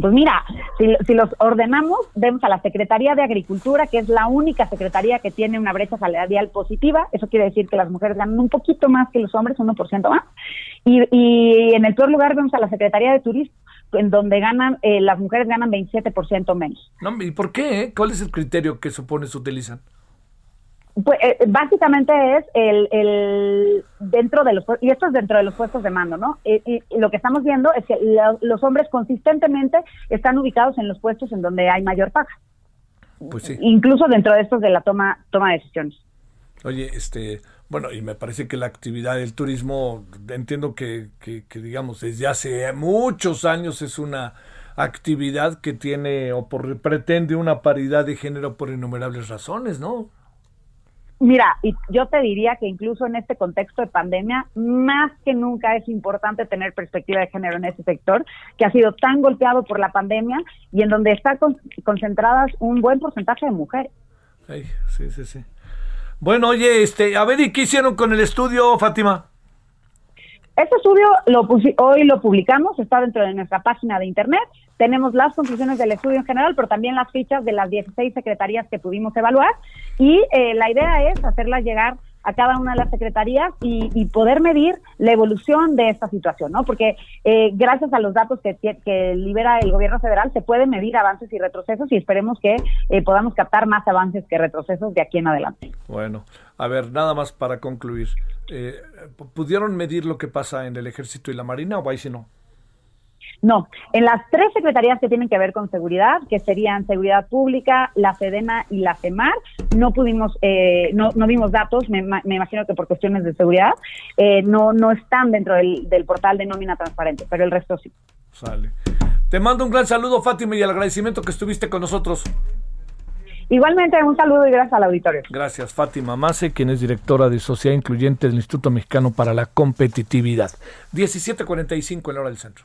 Pues mira, si, si los ordenamos, vemos a la Secretaría de Agricultura, que es la única secretaría que tiene una brecha salarial positiva. Eso quiere decir que las mujeres ganan un poquito más que los hombres, 1% más. Y, y en el peor lugar vemos a la Secretaría de Turismo, en donde ganan eh, las mujeres ganan 27% menos. No, ¿Y por qué? eh? ¿Cuál es el criterio que supone se utilizan? Pues, eh, básicamente es el, el dentro de los y esto es dentro de los puestos de mando, ¿no? Eh, y, y lo que estamos viendo es que los hombres consistentemente están ubicados en los puestos en donde hay mayor paga, Pues sí. incluso dentro de estos de la toma toma de decisiones. Oye, este, bueno, y me parece que la actividad del turismo, entiendo que, que, que, digamos, desde hace muchos años es una actividad que tiene o por, pretende una paridad de género por innumerables razones, ¿no? Mira, y yo te diría que incluso en este contexto de pandemia, más que nunca es importante tener perspectiva de género en ese sector, que ha sido tan golpeado por la pandemia y en donde está con- concentradas un buen porcentaje de mujeres. Ay, sí, sí, sí. Bueno, oye, este, a ver, ¿y qué hicieron con el estudio, Fátima? Este estudio lo hoy lo publicamos, está dentro de nuestra página de internet. Tenemos las conclusiones del estudio en general, pero también las fichas de las 16 secretarías que pudimos evaluar. Y eh, la idea es hacerlas llegar a cada una de las secretarías y, y poder medir la evolución de esta situación, ¿no? Porque eh, gracias a los datos que, que libera el gobierno federal se pueden medir avances y retrocesos y esperemos que eh, podamos captar más avances que retrocesos de aquí en adelante. Bueno, a ver, nada más para concluir. Eh, ¿Pudieron medir lo que pasa en el ejército y la marina o ahí sí no? No, en las tres secretarías que tienen que ver con seguridad, que serían Seguridad Pública, la Sedena y la FEMAR, no pudimos, eh, no, no vimos datos, me imagino que por cuestiones de seguridad, eh, no, no están dentro del, del portal de nómina transparente, pero el resto sí. Sale. Te mando un gran saludo, Fátima, y el agradecimiento que estuviste con nosotros. Igualmente, un saludo y gracias al auditorio. Gracias, Fátima Mase, quien es directora de Sociedad Incluyente del Instituto Mexicano para la Competitividad. 17.45 en la hora del centro.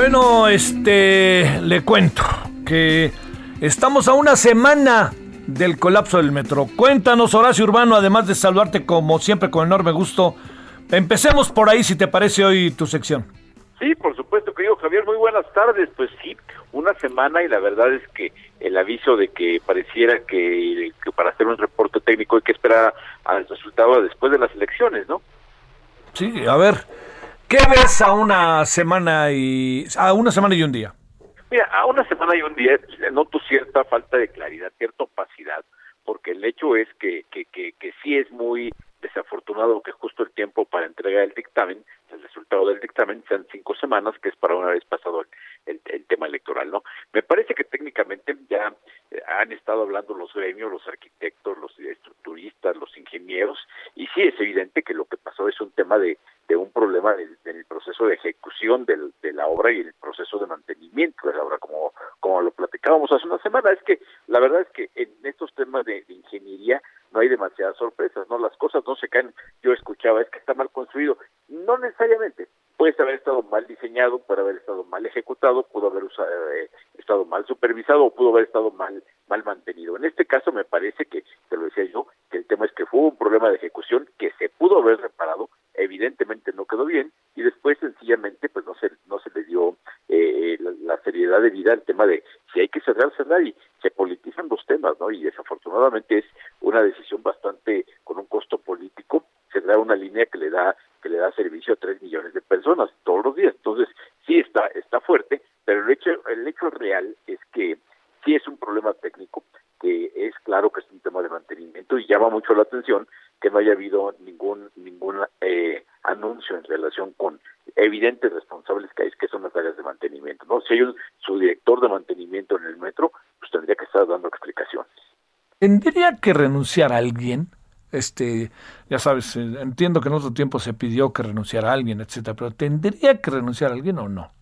Bueno, este, le cuento que estamos a una semana del colapso del metro. Cuéntanos, Horacio Urbano, además de saludarte como siempre con enorme gusto. Empecemos por ahí, si te parece hoy tu sección. Sí, por supuesto, querido Javier, muy buenas tardes. Pues sí, una semana y la verdad es que el aviso de que pareciera que, que para hacer un reporte técnico hay que esperar al resultado después de las elecciones, ¿no? Sí, a ver, ¿qué ves a una semana y a una semana y un día? Mira, a una semana y un día noto cierta falta de claridad, cierta opacidad, porque el hecho es que, que, que, que sí es muy desafortunado que justo el tiempo para entregar el dictamen, el resultado del dictamen, sean cinco semanas, que es para una vez pasado el, tema electoral, ¿no? Me parece que técnicamente ya eh, han estado hablando los gremios, los arquitectos, los estructuristas, los ingenieros, y sí es evidente que lo que pasó es un tema de, de un problema del, del proceso de ejecución del, de la obra y el proceso de mantenimiento de la obra, como, como lo platicábamos hace una semana. Es que la verdad es que en estos temas de ingeniería no hay demasiadas sorpresas, ¿no? Las cosas no se caen. Yo escuchaba, es que está mal construido. No necesariamente. Puede haber estado mal diseñado, puede haber estado mal ejecutado, pudo haber usado, eh, estado mal supervisado o pudo haber estado mal mal mantenido. En este caso me parece que, te lo decía yo, que el tema es que fue un problema de ejecución que se pudo haber reparado, evidentemente no quedó bien y después sencillamente pues no se no se le dio eh, la, seriedad de vida al tema de si hay que cerrar cerrar y se politizan los temas, ¿no? Y desafortunadamente es una decisión bastante con un costo político cerrar una línea que le da que le da servicio a tres millones de personas todos los días. Entonces sí está está fuerte, pero el hecho el hecho real es que sí es un problema técnico, que es claro que es un tema de mantenimiento y llama mucho la atención que no haya habido ningún ningún eh, anuncio en relación con evidentes responsables que hay, que son las áreas de mantenimiento. ¿no? Si hay un subdirector de mantenimiento en el metro, pues tendría que estar dando explicaciones. ¿Tendría que renunciar a alguien? Este, ya sabes, eh, entiendo que en otro tiempo se pidió que renunciara alguien, etcétera, pero ¿tendría que renunciar alguien o no?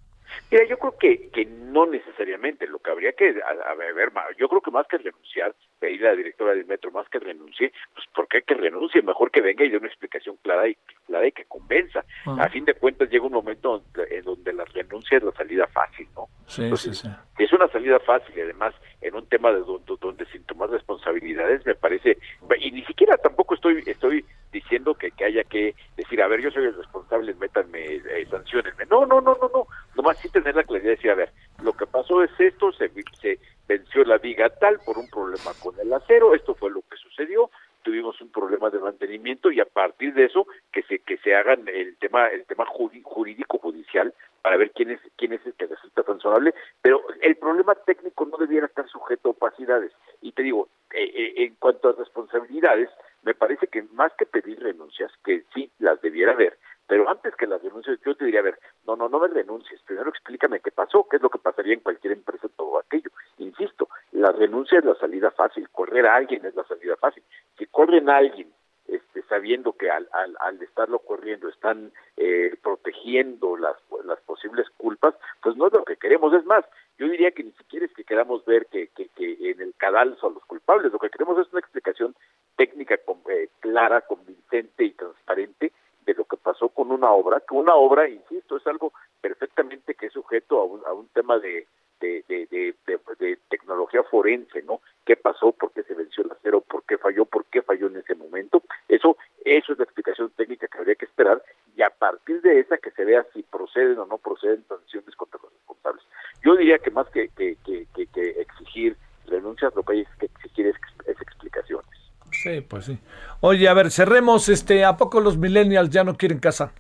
Mira, yo creo que, que no necesariamente, lo que habría que a, a ver, yo creo que más que renunciar, pedirle a la directora del metro más que renuncie, pues ¿por qué que renuncie? Mejor que venga y dé una explicación clara y clara y que convenza. Ah. A fin de cuentas llega un momento donde, en donde la renuncia es la salida fácil, ¿no? Sí, sí, sí. Es una salida fácil y además en un tema de donde, donde sin tomar responsabilidades me parece y ni siquiera tampoco estoy estoy diciendo que, que haya que decir a ver yo soy el responsable métanme eh, sancionenme no no no no no. Nomás sí tener la claridad de decir a ver lo que pasó es esto se, se venció la viga tal por un problema con el acero esto fue lo que sucedió tuvimos un problema de mantenimiento y a partir de eso que se que se hagan el tema el tema jurídico judicial para ver quién es quién es el que resulta sancionable pero el problema técnico no debiera estar sujeto a opacidades. Y te digo eh, eh, en cuanto a responsabilidades me parece que más que pedir renuncias que sí las debiera haber pero antes que las renuncias yo te diría a ver no no no me renuncies primero explícame qué pasó qué es lo que pasaría en cualquier empresa todo aquello. Insisto la renuncia es la salida fácil correr a alguien es la salida fácil. Si corren a alguien este, sabiendo que al, al, al estarlo corriendo están eh, protegiendo las, las posibles culpas, pues no es lo que queremos. Es más, yo diría que ni siquiera es que queramos ver que, que, que en el cadalso a los culpables, lo que queremos es una explicación técnica con- eh, clara, convincente y transparente de lo que pasó con una obra, insisto, es algo perfectamente que es sujeto a un, a un tema de, tecnología forense, ¿no? ¿Qué pasó? ¿Por qué se venció el acero? ¿Por qué falló? ¿Por qué falló en ese momento? Eso, eso es la explicación técnica que habría que esperar y a partir de esa que se vea si proceden o no proceden sanciones contra los responsables. Yo diría que más que, exigir renuncias, lo que hay que exigir es, es explicaciones. Sí, pues sí. Oye, a ver, cerremos, este, ¿a poco los millennials ya no quieren casa?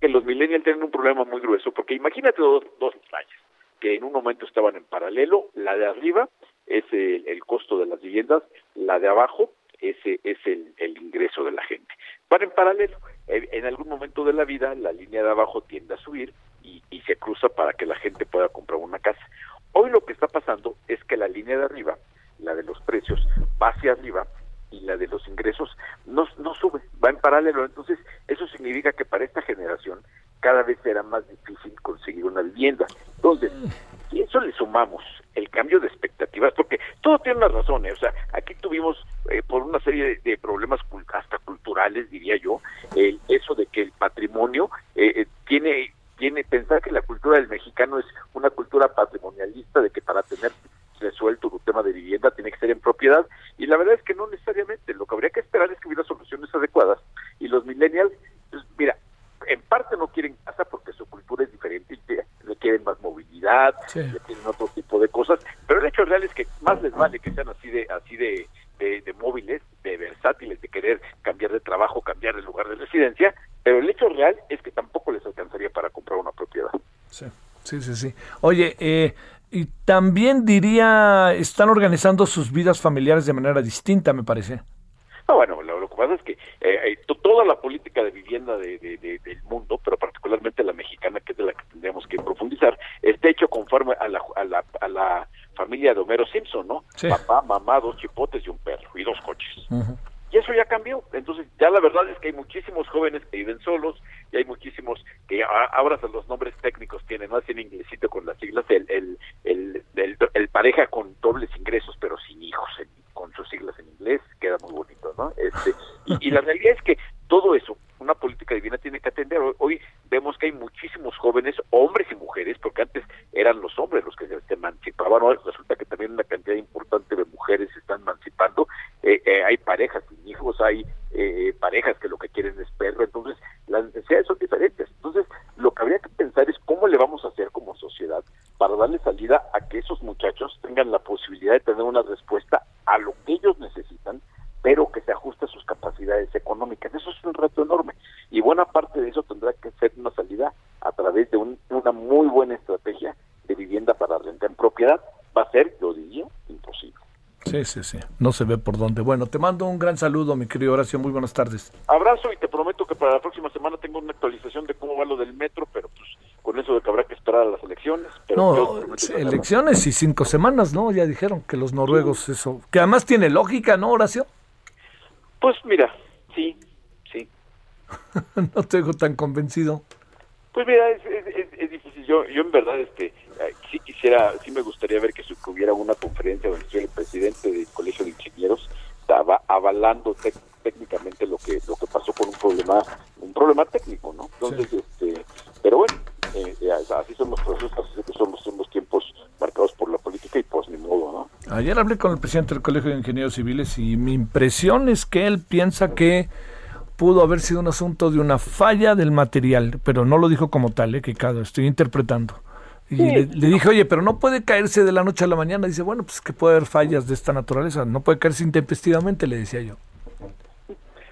que los millennials tienen un problema muy grueso, porque imagínate dos, dos playas, que en un momento estaban en paralelo, la de arriba es el, el costo de las viviendas, la de abajo ese es el, el ingreso de la gente. Van en paralelo, en, en algún momento de la vida la línea de abajo tiende a subir y, y se cruza para que la gente pueda comprar una casa. Hoy lo que está pasando es que la línea de arriba, la de los precios, va hacia arriba y la de los ingresos no, no sube, va en paralelo. Entonces, eso significa que para esta generación cada vez será más difícil conseguir una vivienda. Entonces, si eso le sumamos el cambio de expectativas, porque todo tiene una razón, ¿eh? o sea, aquí tuvimos eh, por una serie de, de problemas cul- hasta culturales, diría yo, el, eso de que el patrimonio eh, eh, tiene tiene pensar que la cultura del mexicano es una cultura patrimonialista de que para tener resuelto tu tema de vivienda tiene que ser en propiedad y la verdad es que no necesariamente lo que habría que esperar es que hubiera soluciones adecuadas y los millennials pues mira en parte no quieren casa porque su cultura es diferente y que requieren más movilidad Sí. requieren otro tipo de cosas pero el hecho real es que más les vale que sean así de así de, de, de móviles de versátiles de querer cambiar de trabajo cambiar de lugar de residencia pero el hecho real es que tampoco les alcanzaría para comprar una propiedad Sí, sí, sí. Oye, eh, y también diría, están organizando sus vidas familiares de manera distinta, me parece. Ah, bueno, lo, lo que pasa es que eh, eh, to- toda la política de vivienda de- de- de- del mundo, pero particularmente la mexicana, que es de la que tendríamos que profundizar, está hecho conforme a la, a la, a la familia de Homero Simpson, ¿no? Sí. Papá, mamá, dos y un perro, y dos coches. Y eso ya cambió. Entonces, ya la verdad es que hay muchísimos jóvenes que viven solos y hay muchísimos que a- ahora hasta los nombres técnicos tienen, no hacen inglesito con las siglas, el, el, el, el- el pareja con dobles ingresos pero sin hijos, en- con sus siglas en inglés, queda muy bonito, ¿no? Este, y, y la realidad es que todo eso, una política divina tiene que atender. Hoy, hoy vemos que hay muchísimos jóvenes, hombres y mujeres, porque antes eran los hombres los que se se emancipaban, hoy resulta que también una cantidad importante de mujeres se están emancipando, Eh, eh, hay parejas sin hijos, hay eh, parejas que lo que quieren es perro, entonces las necesidades son diferentes. Entonces, lo que habría que pensar es cómo le vamos a hacer como sociedad para darle salida a que esos muchachos tengan la posibilidad de tener una respuesta a lo que ellos necesitan, pero que se ajuste a sus capacidades económicas. Eso es un reto enorme. Y buena parte de eso tendrá que ser una salida a través de un- una muy buena estrategia de vivienda para renta en propiedad. Va a ser, yo diría, imposible. Sí, sí, sí. No se ve por dónde. Bueno, te mando un gran saludo, mi querido Horacio. Muy buenas tardes. Abrazo y te prometo que para la próxima semana tengo una actualización de cómo va lo del metro, pero pues con eso de que habrá que esperar a las elecciones. Pero No, sí, elecciones y cinco semanas, ¿no? Ya dijeron que los noruegos eso. Que además tiene lógica, ¿no, Horacio? Pues mira, sí, sí. no te dejo tan convencido. Pues mira, es, es, es- es difícil. Yo, yo en verdad, este, sí quisiera, sí me gustaría ver que, su- que hubiera una conferencia donde estuviera el presidente del Colegio de Ingenieros tec- técnicamente lo que lo que pasó con un problema un problema técnico, ¿no? Entonces, este, pero bueno, eh, eh, así son los procesos, así son los, son los tiempos marcados por la política y pues ni modo, ¿no? Ayer hablé con el presidente del Colegio de Ingenieros Civiles y mi impresión es que él piensa que pudo haber sido un asunto de una falla del material, pero no lo dijo como tal, ¿eh? que cada estoy interpretando. Y Sí. le, le dije, oye, pero no puede caerse de la noche a la mañana. Dice, bueno, pues que puede haber fallas de esta naturaleza, no puede caerse intempestivamente, le decía yo.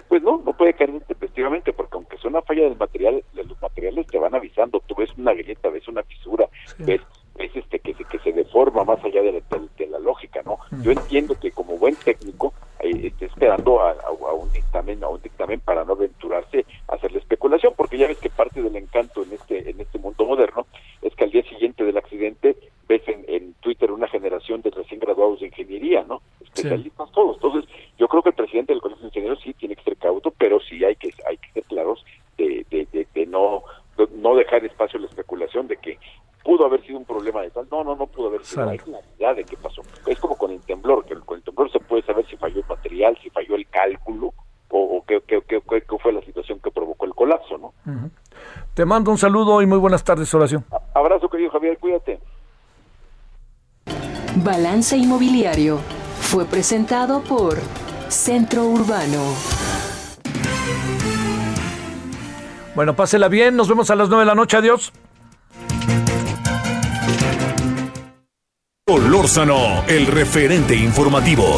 Pues no, no puede caer intempestivamente, porque aunque sea una falla del material, de los materiales te van avisando. Tú ves una grieta, ves una fisura, ves, ves este que se, que se deforma más allá de la, de- de la lógica, ¿no? Yo entiendo que como buen técnico eh, esté esperando a, a- a un dictamen, a un dictamen para no aventurarse a hacer la especulación, porque ya ves que parte del encanto en en este mundo moderno es que al día siguiente del accidente ves en, en Twitter una generación de recién graduados de ingeniería, ¿no? Especialistas todos. Entonces, yo creo que el presidente del Colegio de Ingenieros sí tiene que ser cauto, pero sí hay que hay que ser claros de, de, de, de no de no dejar espacio a la especulación de que pudo haber sido un problema de tal. No, no, no pudo haber sido. Hay claridad de qué pasó. Es como con el temblor, que con el temblor se puede saber si falló el material, si falló el cálculo o, o qué, qué, qué- qué- qué fue la situación que provocó el colapso, ¿no? Ujú. Te mando un saludo y muy buenas tardes, Horacio. Abrazo, querido Javier, cuídate. Balance Inmobiliario fue presentado por Centro Urbano. Bueno, pásela bien, nos vemos a las 9 de la noche, adiós. Solórzano, el referente informativo.